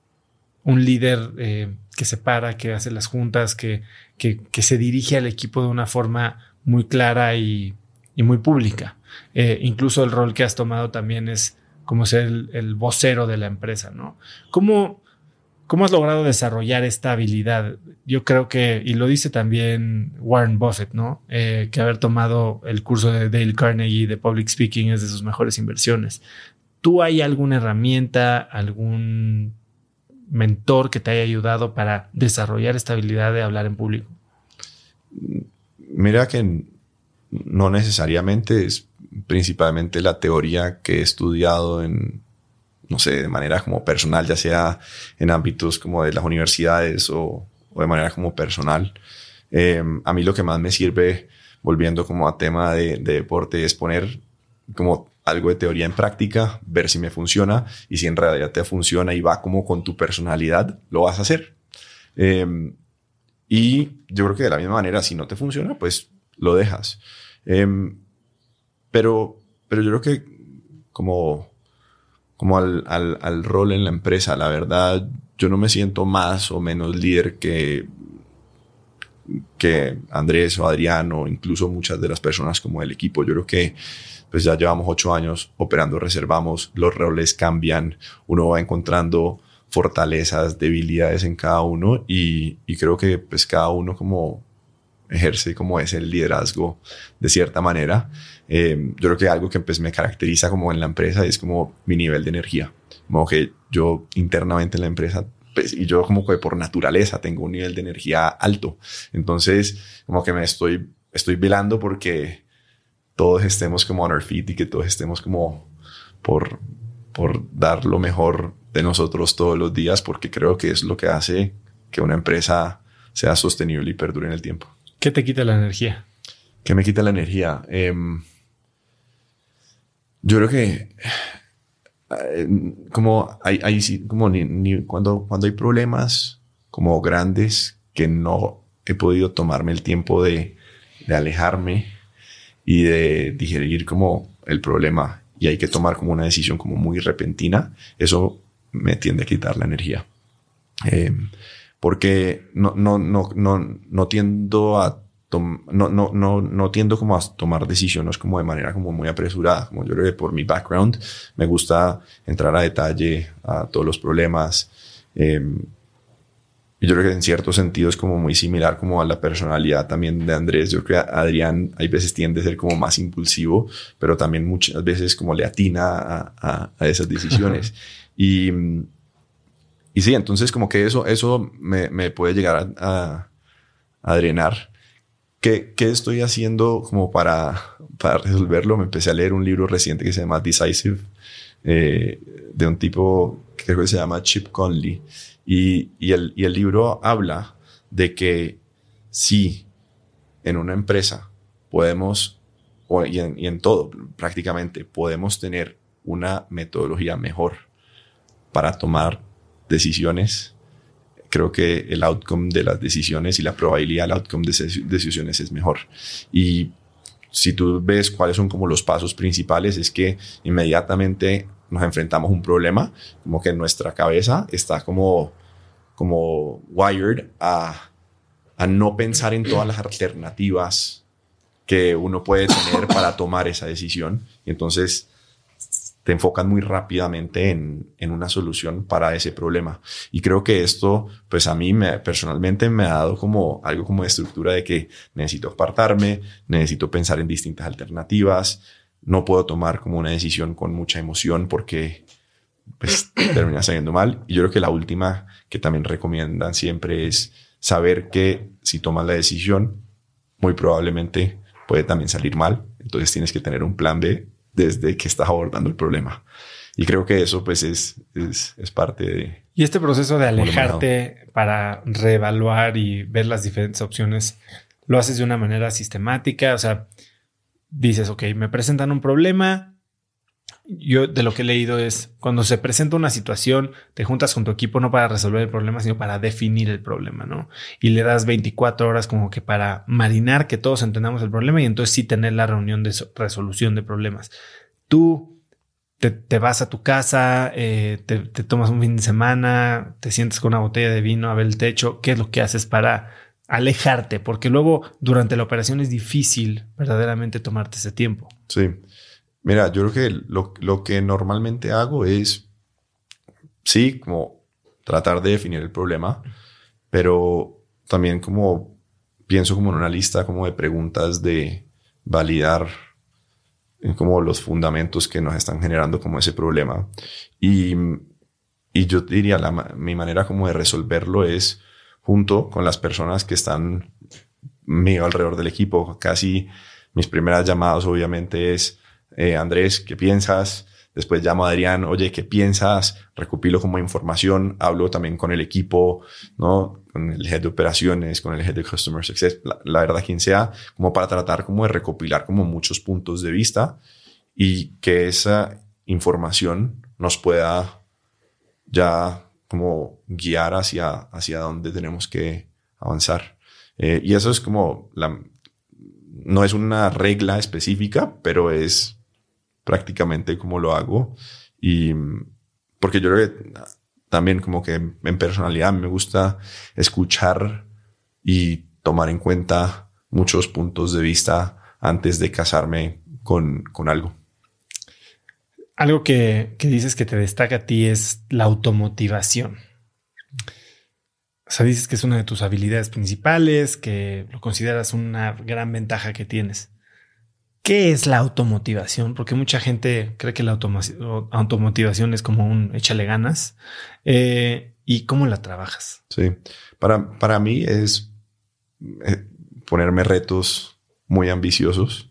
un líder eh, que se para, que hace las juntas, que, que, se dirige al equipo de una forma muy clara y, muy pública. Eh, incluso el rol que has tomado también es como ser el, vocero de la empresa, ¿no? ¿Cómo, ¿Cómo has logrado desarrollar esta habilidad? Yo creo que, y lo dice también Warren Buffett, ¿no? Eh, que haber tomado el curso de Dale Carnegie de Public Speaking es de sus mejores inversiones. ¿Tú hay alguna herramienta, algún mentor que te haya ayudado para desarrollar esta habilidad de hablar en público? Mira que no necesariamente es principalmente la teoría que he estudiado en, no sé, de manera como personal, ya sea en ámbitos como de las universidades o, de manera como personal. Eh, a mí lo que más me sirve, volviendo como a tema de, deporte, es poner como algo de teoría en práctica, ver si me funciona y si en realidad te funciona y va como con tu personalidad, lo vas a hacer. Eh, y yo creo que de la misma manera, si no te funciona, pues lo dejas. Eh, pero, pero yo creo que como, como al, al, al rol en la empresa, la verdad, yo no me siento más o menos líder que, que Andrés o Adrián o incluso muchas de las personas como el equipo. Yo creo que pues ya llevamos ocho años operando reservamos, los roles cambian, uno va encontrando fortalezas, debilidades en cada uno y, y creo que pues cada uno como ejerce como ese liderazgo de cierta manera. Eh, yo creo que algo que pues, me caracteriza como en la empresa es como mi nivel de energía. Como que yo internamente en la empresa, pues, y yo como que por naturaleza tengo un nivel de energía alto. Entonces, como que me estoy, estoy velando porque todos estemos como on our feet y que todos estemos como por, por dar lo mejor de nosotros todos los días, porque creo que es lo que hace que una empresa sea sostenible y perdure en el tiempo. ¿Qué te quita la energía? ¿Qué me quita la energía? Em, yo creo que eh, como hay, como ni, cuando, cuando hay problemas como grandes que no he podido tomarme el tiempo de, de alejarme y de digerir como el problema y hay que tomar como una decisión como muy repentina, eso me tiende a quitar la energía. Eh, porque no, no, no, no, no tiendo a no, no, no, no tiendo como a tomar decisiones como de manera como muy apresurada. Como yo creo que por mi background me gusta entrar a detalle a todos los problemas. Eh, yo creo que en cierto sentido es como muy similar como a la personalidad también de Andrés. Yo creo que Adrián hay veces tiende a ser como más impulsivo, pero también muchas veces como le atina a, a, esas decisiones. [laughs] y, y sí, entonces como que eso, eso me, me puede llegar a, a, drenar. ¿Qué, ¿Qué, estoy haciendo como para, para resolverlo? Me empecé a leer un libro reciente que se llama Decisive, eh, de un tipo que creo que se llama Chip Conley. Y, y, el, y el libro habla de que si en una empresa podemos, y, en, y en todo prácticamente, podemos tener una metodología mejor para tomar decisiones, creo que el outcome de las decisiones y la probabilidad del outcome de esas decisiones es mejor. Y si tú ves cuáles son como los pasos principales, es que inmediatamente nos enfrentamos a un problema, como que nuestra cabeza está como, como wired a, a no pensar en todas las alternativas que uno puede tener para tomar esa decisión. Y entonces te enfocan muy rápidamente en, en, una solución para ese problema. Y creo que esto, pues a mí me, personalmente me ha dado como algo como de estructura de que necesito apartarme, necesito pensar en distintas alternativas, no puedo tomar como una decisión con mucha emoción porque pues [clears throat] termina saliendo mal. Y yo creo que la última que también recomiendan siempre es saber que si tomas la decisión, muy probablemente puede también salir mal. Entonces tienes que tener un plan B desde que estás abordando el problema. Y creo que eso pues es, es, es parte de... Y este proceso de alejarte para reevaluar y ver las diferentes opciones, lo haces de una manera sistemática, o sea, dices, ok, me presentan un problema, yo de lo que he leído es cuando se presenta una situación, te juntas con tu equipo no para resolver el problema, sino para definir el problema, ¿no? Y le das 24 horas como que para marinar que todos entendamos el problema y entonces sí tener la reunión de resolución de problemas. Tú te, vas a tu casa, eh, te, te tomas un fin de semana, te sientes con una botella de vino a ver el techo. ¿Qué es lo que haces para alejarte? Porque luego durante la operación es difícil verdaderamente tomarte ese tiempo. Sí. Mira, yo creo que lo, lo, que normalmente hago es, sí, como tratar de definir el problema, pero también como pienso como en una lista como de preguntas de validar como los fundamentos que nos están generando como ese problema. Y, y yo diría, la, mi manera como de resolverlo es junto con las personas que están mío alrededor del equipo. Casi mis primeras llamadas obviamente es eh, Andrés, ¿qué piensas? Después llamo a Adrián, oye, ¿qué piensas? Recopilo como información, hablo también con el equipo, ¿no? Con el head de operaciones, con el head de customer success, la, la verdad, quien sea, como para tratar como de recopilar como muchos puntos de vista y que esa información nos pueda ya como guiar hacia, hacia dónde tenemos que avanzar. Eh, y eso es como la, no es una regla específica, pero es prácticamente como lo hago. Y porque yo creo que también como que en personalidad me gusta escuchar y tomar en cuenta muchos puntos de vista antes de casarme con, con algo. Algo que, que, dices que te destaca a ti es la automotivación. O sea, dices que es una de tus habilidades principales, que lo consideras una gran ventaja que tienes. ¿Qué es la automotivación? Porque mucha gente cree que la automotivación es como un échale ganas. Eh, ¿Y cómo la trabajas? Sí, para, para mí es eh, ponerme retos muy ambiciosos,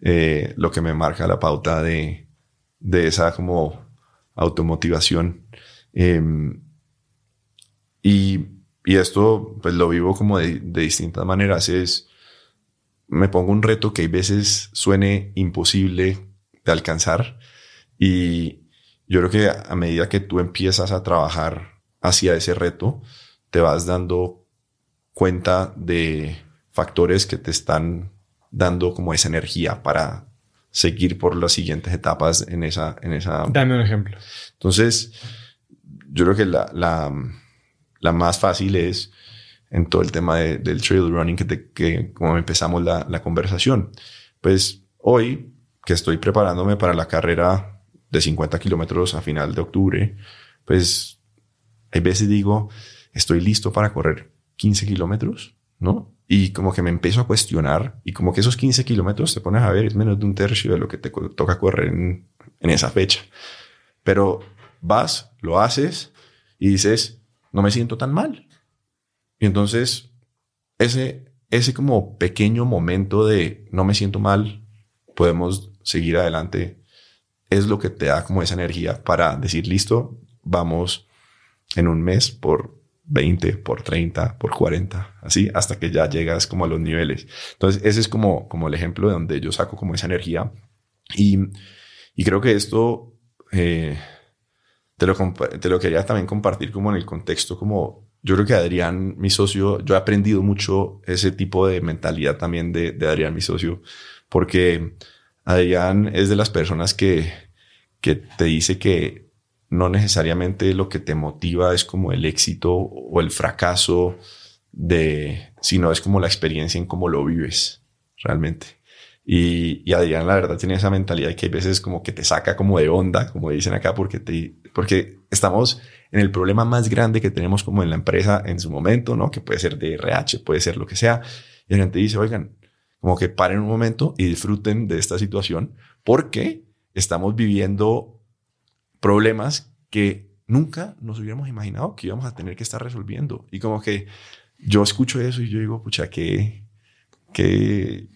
eh, lo que me marca la pauta de, de esa como automotivación. Em, y, y, esto pues lo vivo como de, de distintas maneras. Me pongo un reto que a veces suene imposible de alcanzar y yo creo que a medida que tú empiezas a trabajar hacia ese reto, te vas dando cuenta de factores que te están dando como esa energía para seguir por las siguientes etapas en esa... En esa... Dame un ejemplo. Entonces, yo creo que la, la, la más fácil es en todo el tema del trail running que, que como empezamos la, la conversación. Pues hoy que estoy preparándome para la carrera de 50 kilómetros a final de octubre, pues hay veces digo, estoy listo para correr 15 kilómetros, ¿no? Y como que me empiezo a cuestionar y como que esos 15 kilómetros te pones a ver, es menos de un tercio de lo que te toca correr en, en esa fecha. Pero vas, lo haces y dices, no me siento tan mal. Y entonces, ese, ese como pequeño momento de no me siento mal, podemos seguir adelante, es lo que te da como esa energía para decir, listo, vamos en un mes por 20, por 30, por 40, así, hasta que ya llegas como a los niveles. Entonces, ese es como, como el ejemplo de donde yo saco como esa energía. Y, y creo que esto eh, te, lo, te lo quería también compartir como en el contexto, como yo creo que Adrián, mi socio, yo he aprendido mucho ese tipo de mentalidad también de, de Adrián, mi socio, porque Adrián es de las personas que, que te dice que no necesariamente lo que te motiva es como el éxito o el fracaso de, sino es como la experiencia en cómo lo vives realmente. Y, y, Adrián, la verdad, tiene esa mentalidad que hay veces como que te saca como de onda, como dicen acá, porque, te, porque estamos en el problema más grande que tenemos como en la empresa en su momento, ¿no? Que puede ser de RH, puede ser lo que sea. Y la gente dice, oigan, como que paren un momento y disfruten de esta situación porque estamos viviendo problemas que nunca nos hubiéramos imaginado que íbamos a tener que estar resolviendo. Y como que yo escucho eso y yo digo, pucha, qué, qué,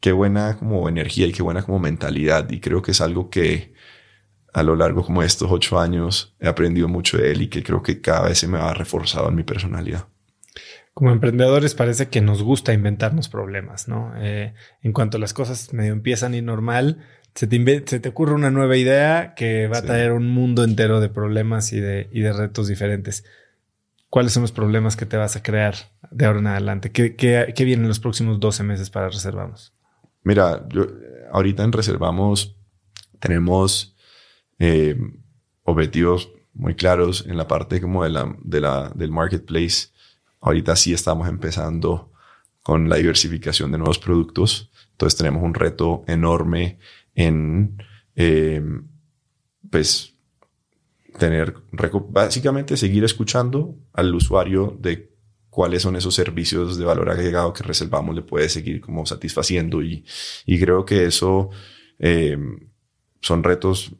qué buena como energía y qué buena como mentalidad. Y creo que es algo que a lo largo como de estos ocho años he aprendido mucho de él y que creo que cada vez se me va reforzado en mi personalidad como emprendedores parece que nos gusta inventarnos problemas, ¿no? Eh, en cuanto las cosas medio empiezan ir normal, se te, se te ocurre una nueva idea que va a traer un mundo entero de problemas y de, y de retos diferentes. ¿Cuáles son los problemas que te vas a crear de ahora en adelante? ¿Qué, qué, qué vienen los próximos 12 meses para Reservamos? Mira, yo, ahorita en Reservamos tenemos eh, objetivos muy claros en la parte como de la, de la, del marketplace Ahorita sí estamos empezando con la diversificación de nuevos productos. Entonces tenemos un reto enorme en, em, pues, tener, básicamente seguir escuchando al usuario de cuáles son esos servicios de valor agregado que reservamos le puede seguir como satisfaciendo y, y creo que eso em, son retos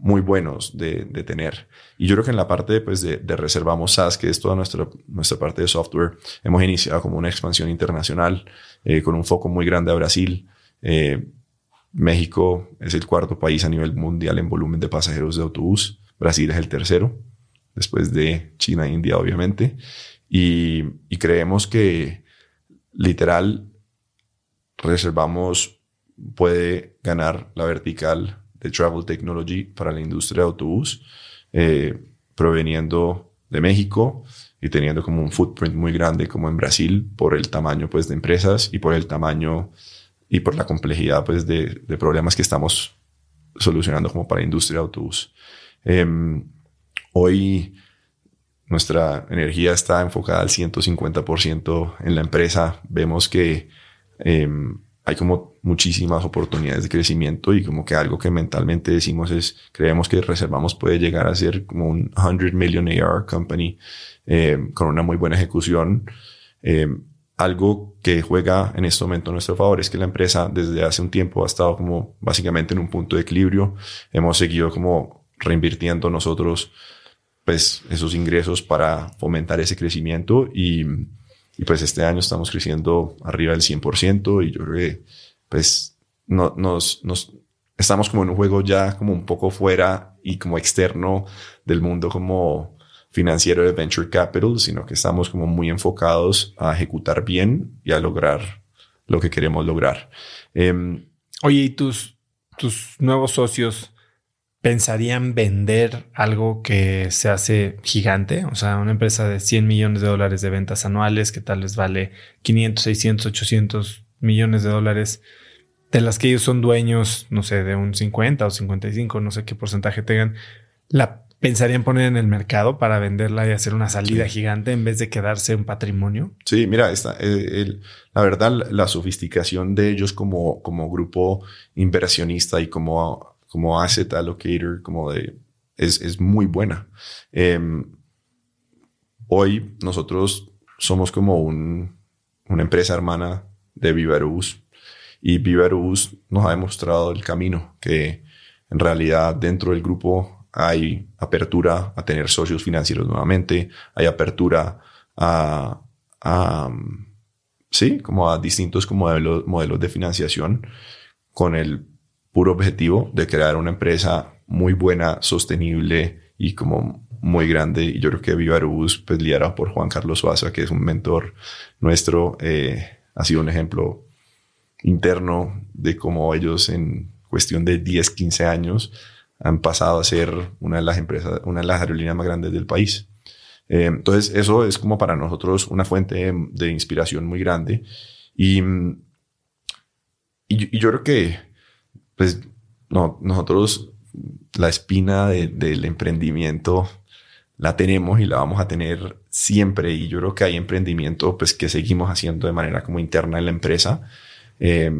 muy buenos de, de, tener. Y yo creo que en la parte pues, de, de, reservamos SaaS, que es toda nuestra, nuestra parte de software, hemos iniciado como una expansión internacional eh, con un foco muy grande a Brasil. Eh, México es el cuarto país a nivel mundial en volumen de pasajeros de autobús. Brasil es el tercero, después de China e India, obviamente. Y, y creemos que literal reservamos puede ganar la vertical de Travel Technology para la industria de autobús, eh, proveniendo de México y teniendo como un footprint muy grande como en Brasil por el tamaño pues de empresas y por el tamaño y por la complejidad pues de, de problemas que estamos solucionando como para la industria de autobús. Eh, hoy nuestra energía está enfocada al 150% en la empresa. Vemos que eh, hay como muchísimas oportunidades de crecimiento y como que algo que mentalmente decimos es, creemos que Reservamos puede llegar a ser como un 100 million AR company eh, con una muy buena ejecución. Eh, algo que juega en este momento a nuestro favor es que la empresa desde hace un tiempo ha estado como básicamente en un punto de equilibrio. Hemos seguido como reinvirtiendo nosotros pues esos ingresos para fomentar ese crecimiento y y pues este año estamos creciendo arriba del 100% y yo creo que pues no, nos, estamos como en un juego ya como un poco fuera y como externo del mundo como financiero de venture capital, sino que estamos como muy enfocados a ejecutar bien y a lograr lo que queremos lograr. Em, Oye, ¿y tus, tus nuevos socios pensarían vender algo que se hace gigante, o sea, una empresa de 100 millones de dólares de ventas anuales que tal vez vale 500, 600, 800 millones de dólares, de las que ellos son dueños, no sé, de un 50 o 55, no sé qué porcentaje tengan, la pensarían poner en el mercado para venderla y hacer una salida gigante en vez de quedarse un patrimonio. Sí, mira, esta, eh, la verdad, la sofisticación de ellos como, como grupo inversionista y como, como asset allocator, como de, es, es muy buena. Em, hoy nosotros somos como un, una empresa hermana de Viverus y Viverus nos ha demostrado el camino que en realidad dentro del grupo hay apertura a tener socios financieros nuevamente, hay apertura a, sí, como a distintos como modelos, modelos de financiación con el puro objetivo de crear una empresa muy buena, sostenible y como muy grande. Y yo creo que Viva Aerobús, pues liderado por Juan Carlos Suaza, que es un mentor nuestro, eh, ha sido un ejemplo interno de cómo ellos en cuestión de 10, 15 años han pasado a ser una de las empresas, una de las aerolíneas más grandes del país. Eh, entonces, eso es como para nosotros una fuente de, inspiración muy grande. Y, y, yo creo que, pues, no, nosotros la espina del emprendimiento la tenemos y la vamos a tener siempre. Y yo creo que hay emprendimiento, pues, que seguimos haciendo de manera como interna en la empresa. Eh,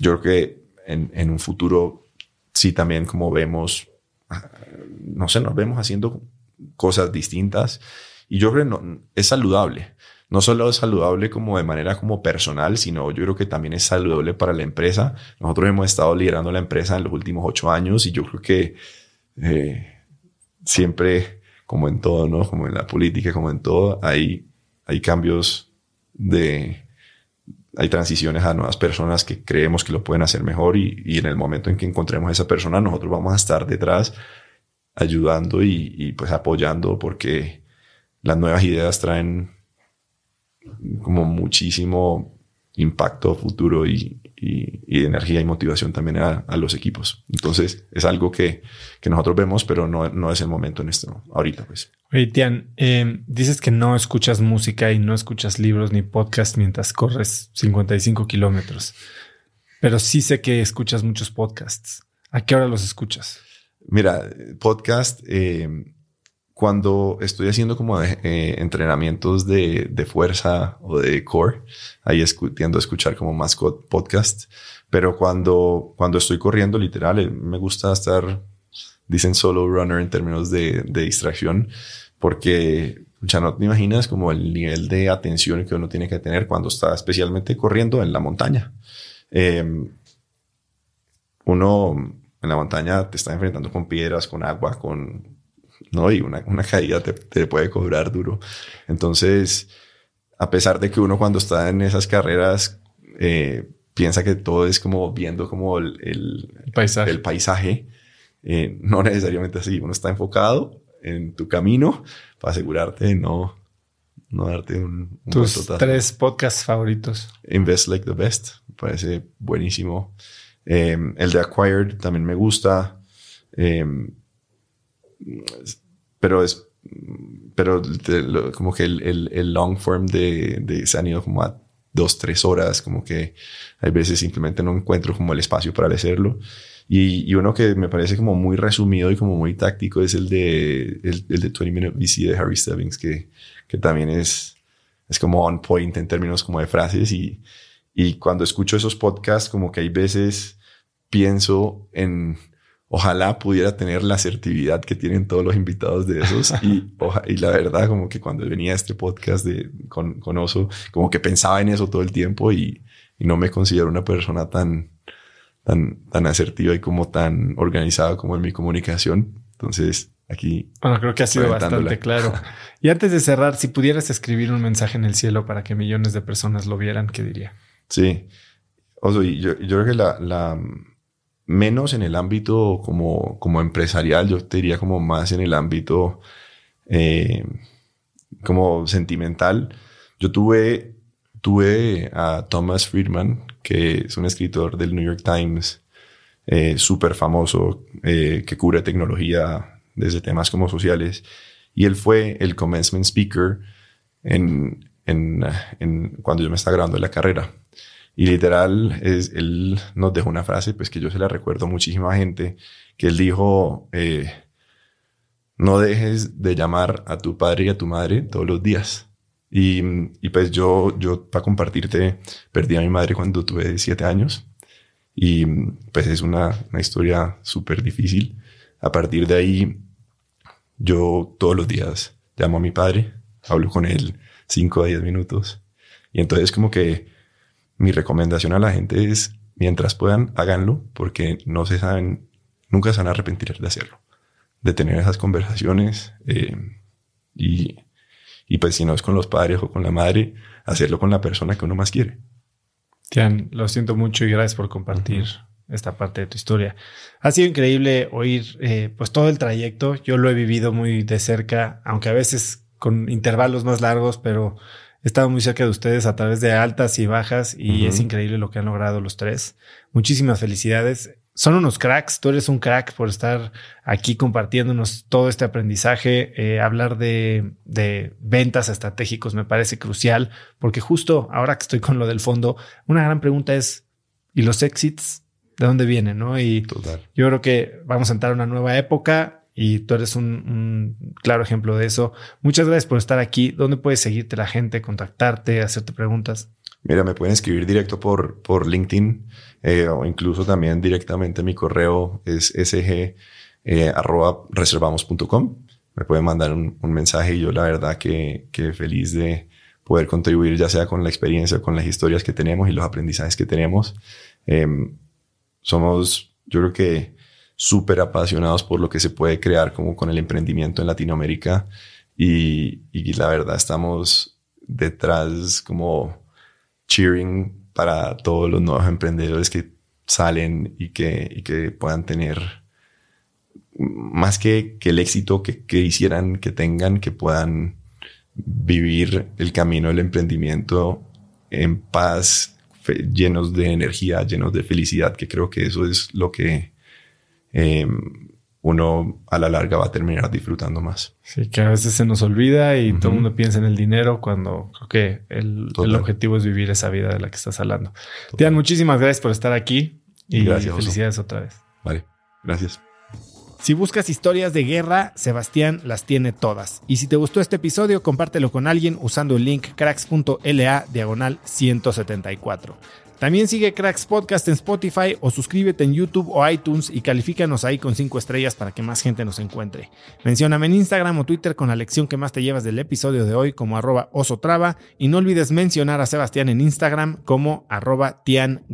yo creo que en, en un futuro sí también como vemos, ah, no sé, nos vemos haciendo cosas distintas y yo creo que no, es saludable. No solo es saludable como de manera como personal, sino yo creo que también es saludable para la empresa. Nosotros hemos estado liderando la empresa en los últimos ocho años y yo creo que eh, siempre, como en todo, ¿no? Como en la política, como en todo, hay, hay cambios de, hay transiciones a nuevas personas que creemos que lo pueden hacer mejor y, y en el momento en que encontremos a esa persona, nosotros vamos a estar detrás ayudando y, y, pues apoyando porque las nuevas ideas traen como muchísimo impacto futuro y, y, energía y motivación también a, los equipos. Entonces es algo que, que nosotros vemos, pero no, no, es el momento en esto ahorita. Pues. Oye, Tian, em, dices que no escuchas música y no escuchas libros ni podcast mientras corres 55 kilómetros, pero sí sé que escuchas muchos podcasts. ¿A qué hora los escuchas? Mira, podcast, eh, cuando estoy haciendo como eh, entrenamientos de, de, fuerza o de core, ahí tiendo a escuchar como más podcast. Pero cuando, cuando estoy corriendo, literal, eh, me gusta estar, dicen solo runner en términos de, de distracción, porque ya no te imaginas como el nivel de atención que uno tiene que tener cuando está especialmente corriendo en la montaña. Em, uno en la montaña te está enfrentando con piedras, con agua, con ¿no? Y una, una caída te, te, puede cobrar duro. Entonces, a pesar de que uno cuando está en esas carreras eh, piensa que todo es como viendo como el, el, paisaje, el paisaje eh, no necesariamente así. Uno está enfocado en tu camino para asegurarte de no, no darte un... un Tus tres podcasts favoritos. Invest Like the Best. Me parece buenísimo. Eh, el de Acquired también me gusta. Eh, pero es, pero como que el, el, long form de, de, se han ido como a dos, tres horas, como que hay veces simplemente no encuentro como el espacio para hacerlo. Y, y uno que me parece como muy resumido y como muy táctico es el de, el, el de 20 Minute VC de Harry Stebbings, que, que también es, es como on point en términos como de frases y, y cuando escucho esos podcasts como que hay veces pienso en ojalá pudiera tener la asertividad que tienen todos los invitados de esos. Y, [laughs] y la verdad, como que cuando venía este podcast de, con, con Oso, como que pensaba en eso todo el tiempo y, y, no me considero una persona tan, tan, tan asertiva y como tan organizada como en mi comunicación. Entonces, aquí. Bueno, creo que ha sido bastante claro. Y antes de cerrar, si pudieras escribir un mensaje en el cielo para que millones de personas lo vieran, ¿qué diría? Sí. Oso, y yo, yo creo que la, la menos en el ámbito como, como empresarial, yo te diría como más en el ámbito eh, como sentimental. Yo tuve, tuve a Thomas Friedman, que es un escritor del New York Times, eh, súper famoso eh, que cubre tecnología desde temas como sociales. Y él fue el commencement speaker en, en, cuando yo me estaba grabando la carrera. Y literal, es, él nos dejó una frase, pues que yo se la recuerdo muchísima gente, que él dijo, eh, no dejes de llamar a tu padre y a tu madre todos los días. Y, y pues yo, yo, para compartirte, perdí a mi madre cuando tuve siete años. Y pues es una, una historia súper difícil. A partir de ahí, yo todos los días llamo a mi padre, hablo con él cinco a diez minutos. Y entonces como que mi recomendación a la gente es, mientras puedan, háganlo, porque no se saben, nunca se van a arrepentir de hacerlo, de tener esas conversaciones. Eh, y, y pues si no es con los padres o con la madre, hacerlo con la persona que uno más quiere. Tian, lo siento mucho y gracias por compartir esta parte de tu historia. Ha sido increíble oír eh, pues todo el trayecto. Yo lo he vivido muy de cerca, aunque a veces con intervalos más largos, pero He estado muy cerca de ustedes a través de altas y bajas y es increíble lo que han logrado los tres. Muchísimas felicidades. Son unos cracks. Tú eres un crack por estar aquí compartiéndonos todo este aprendizaje. Eh, hablar de, de ventas estratégicos me parece crucial porque justo ahora que estoy con lo del fondo, una gran pregunta es, ¿y los exits? ¿De dónde vienen? ¿no? Y yo creo que vamos a entrar a una nueva época y tú eres un, claro ejemplo de eso. Muchas gracias por estar aquí. ¿Dónde puedes seguirte la gente, contactarte, hacerte preguntas? Mira, me pueden escribir directo por, por LinkedIn eh, o incluso también directamente mi correo es sg eh, reservamos.com. Me pueden mandar un, mensaje y yo la verdad que, que feliz de poder contribuir ya sea con la experiencia, con las historias que tenemos y los aprendizajes que tenemos. Em, somos, yo creo que súper apasionados por lo que se puede crear como con el emprendimiento en Latinoamérica. Y, y la verdad estamos detrás como cheering para todos los nuevos emprendedores que salen y que, y que puedan tener más que, que el éxito que, que quisieran que tengan, que puedan vivir el camino del emprendimiento en paz, llenos de energía, llenos de felicidad, que creo que eso es lo que eh, uno a la larga va a terminar disfrutando más. Sí, que a veces se nos olvida y todo el mundo piensa en el dinero cuando creo que el, objetivo es vivir esa vida de la que estás hablando. Tian, muchísimas gracias por estar aquí y gracias, felicidades otra vez. Vale, gracias. Si buscas historias de guerra, Sebastián las tiene todas. Y si te gustó este episodio, compártelo con alguien usando el link cracks.la diagonal 174. También sigue Cracks Podcast en Spotify o suscríbete en YouTube o iTunes y califícanos ahí con 5 estrellas para que más gente nos encuentre. Mencióname en Instagram o Twitter con la lección que más te llevas del episodio de hoy como arroba osotrava y no olvides mencionar a Sebastián en Instagram como arroba Tian.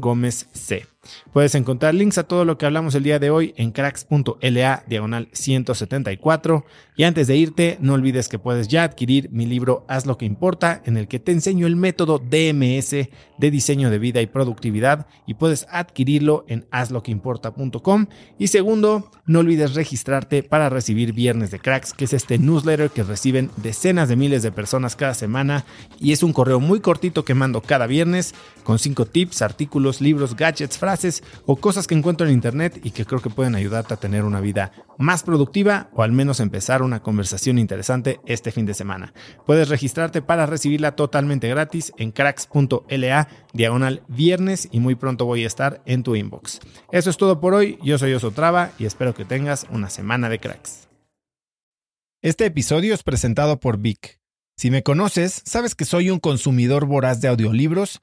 Puedes encontrar links a todo lo que hablamos el día de hoy en cracks.la diagonal 174. Y antes de irte, no olvides que puedes ya adquirir mi libro Haz lo que importa, en el que te enseño el método DMS de diseño de vida y productividad y puedes adquirirlo en hazloqueimporta.com. Y segundo, no olvides registrarte para recibir Viernes de Cracks, que es este newsletter que reciben decenas de miles de personas cada semana y es un correo muy cortito que mando cada viernes con cinco tips, artículos, libros, gadgets, frases o cosas que encuentro en internet y que creo que pueden ayudarte a tener una vida más productiva o al menos empezar una conversación interesante este fin de semana. Puedes registrarte para recibirla totalmente gratis en cracks.la diagonal viernes y muy pronto voy a estar en tu inbox. Eso es todo por hoy, yo soy Osotrava y espero que tengas una semana de cracks. Este episodio es presentado por Vic. Si me conoces, sabes que soy un consumidor voraz de audiolibros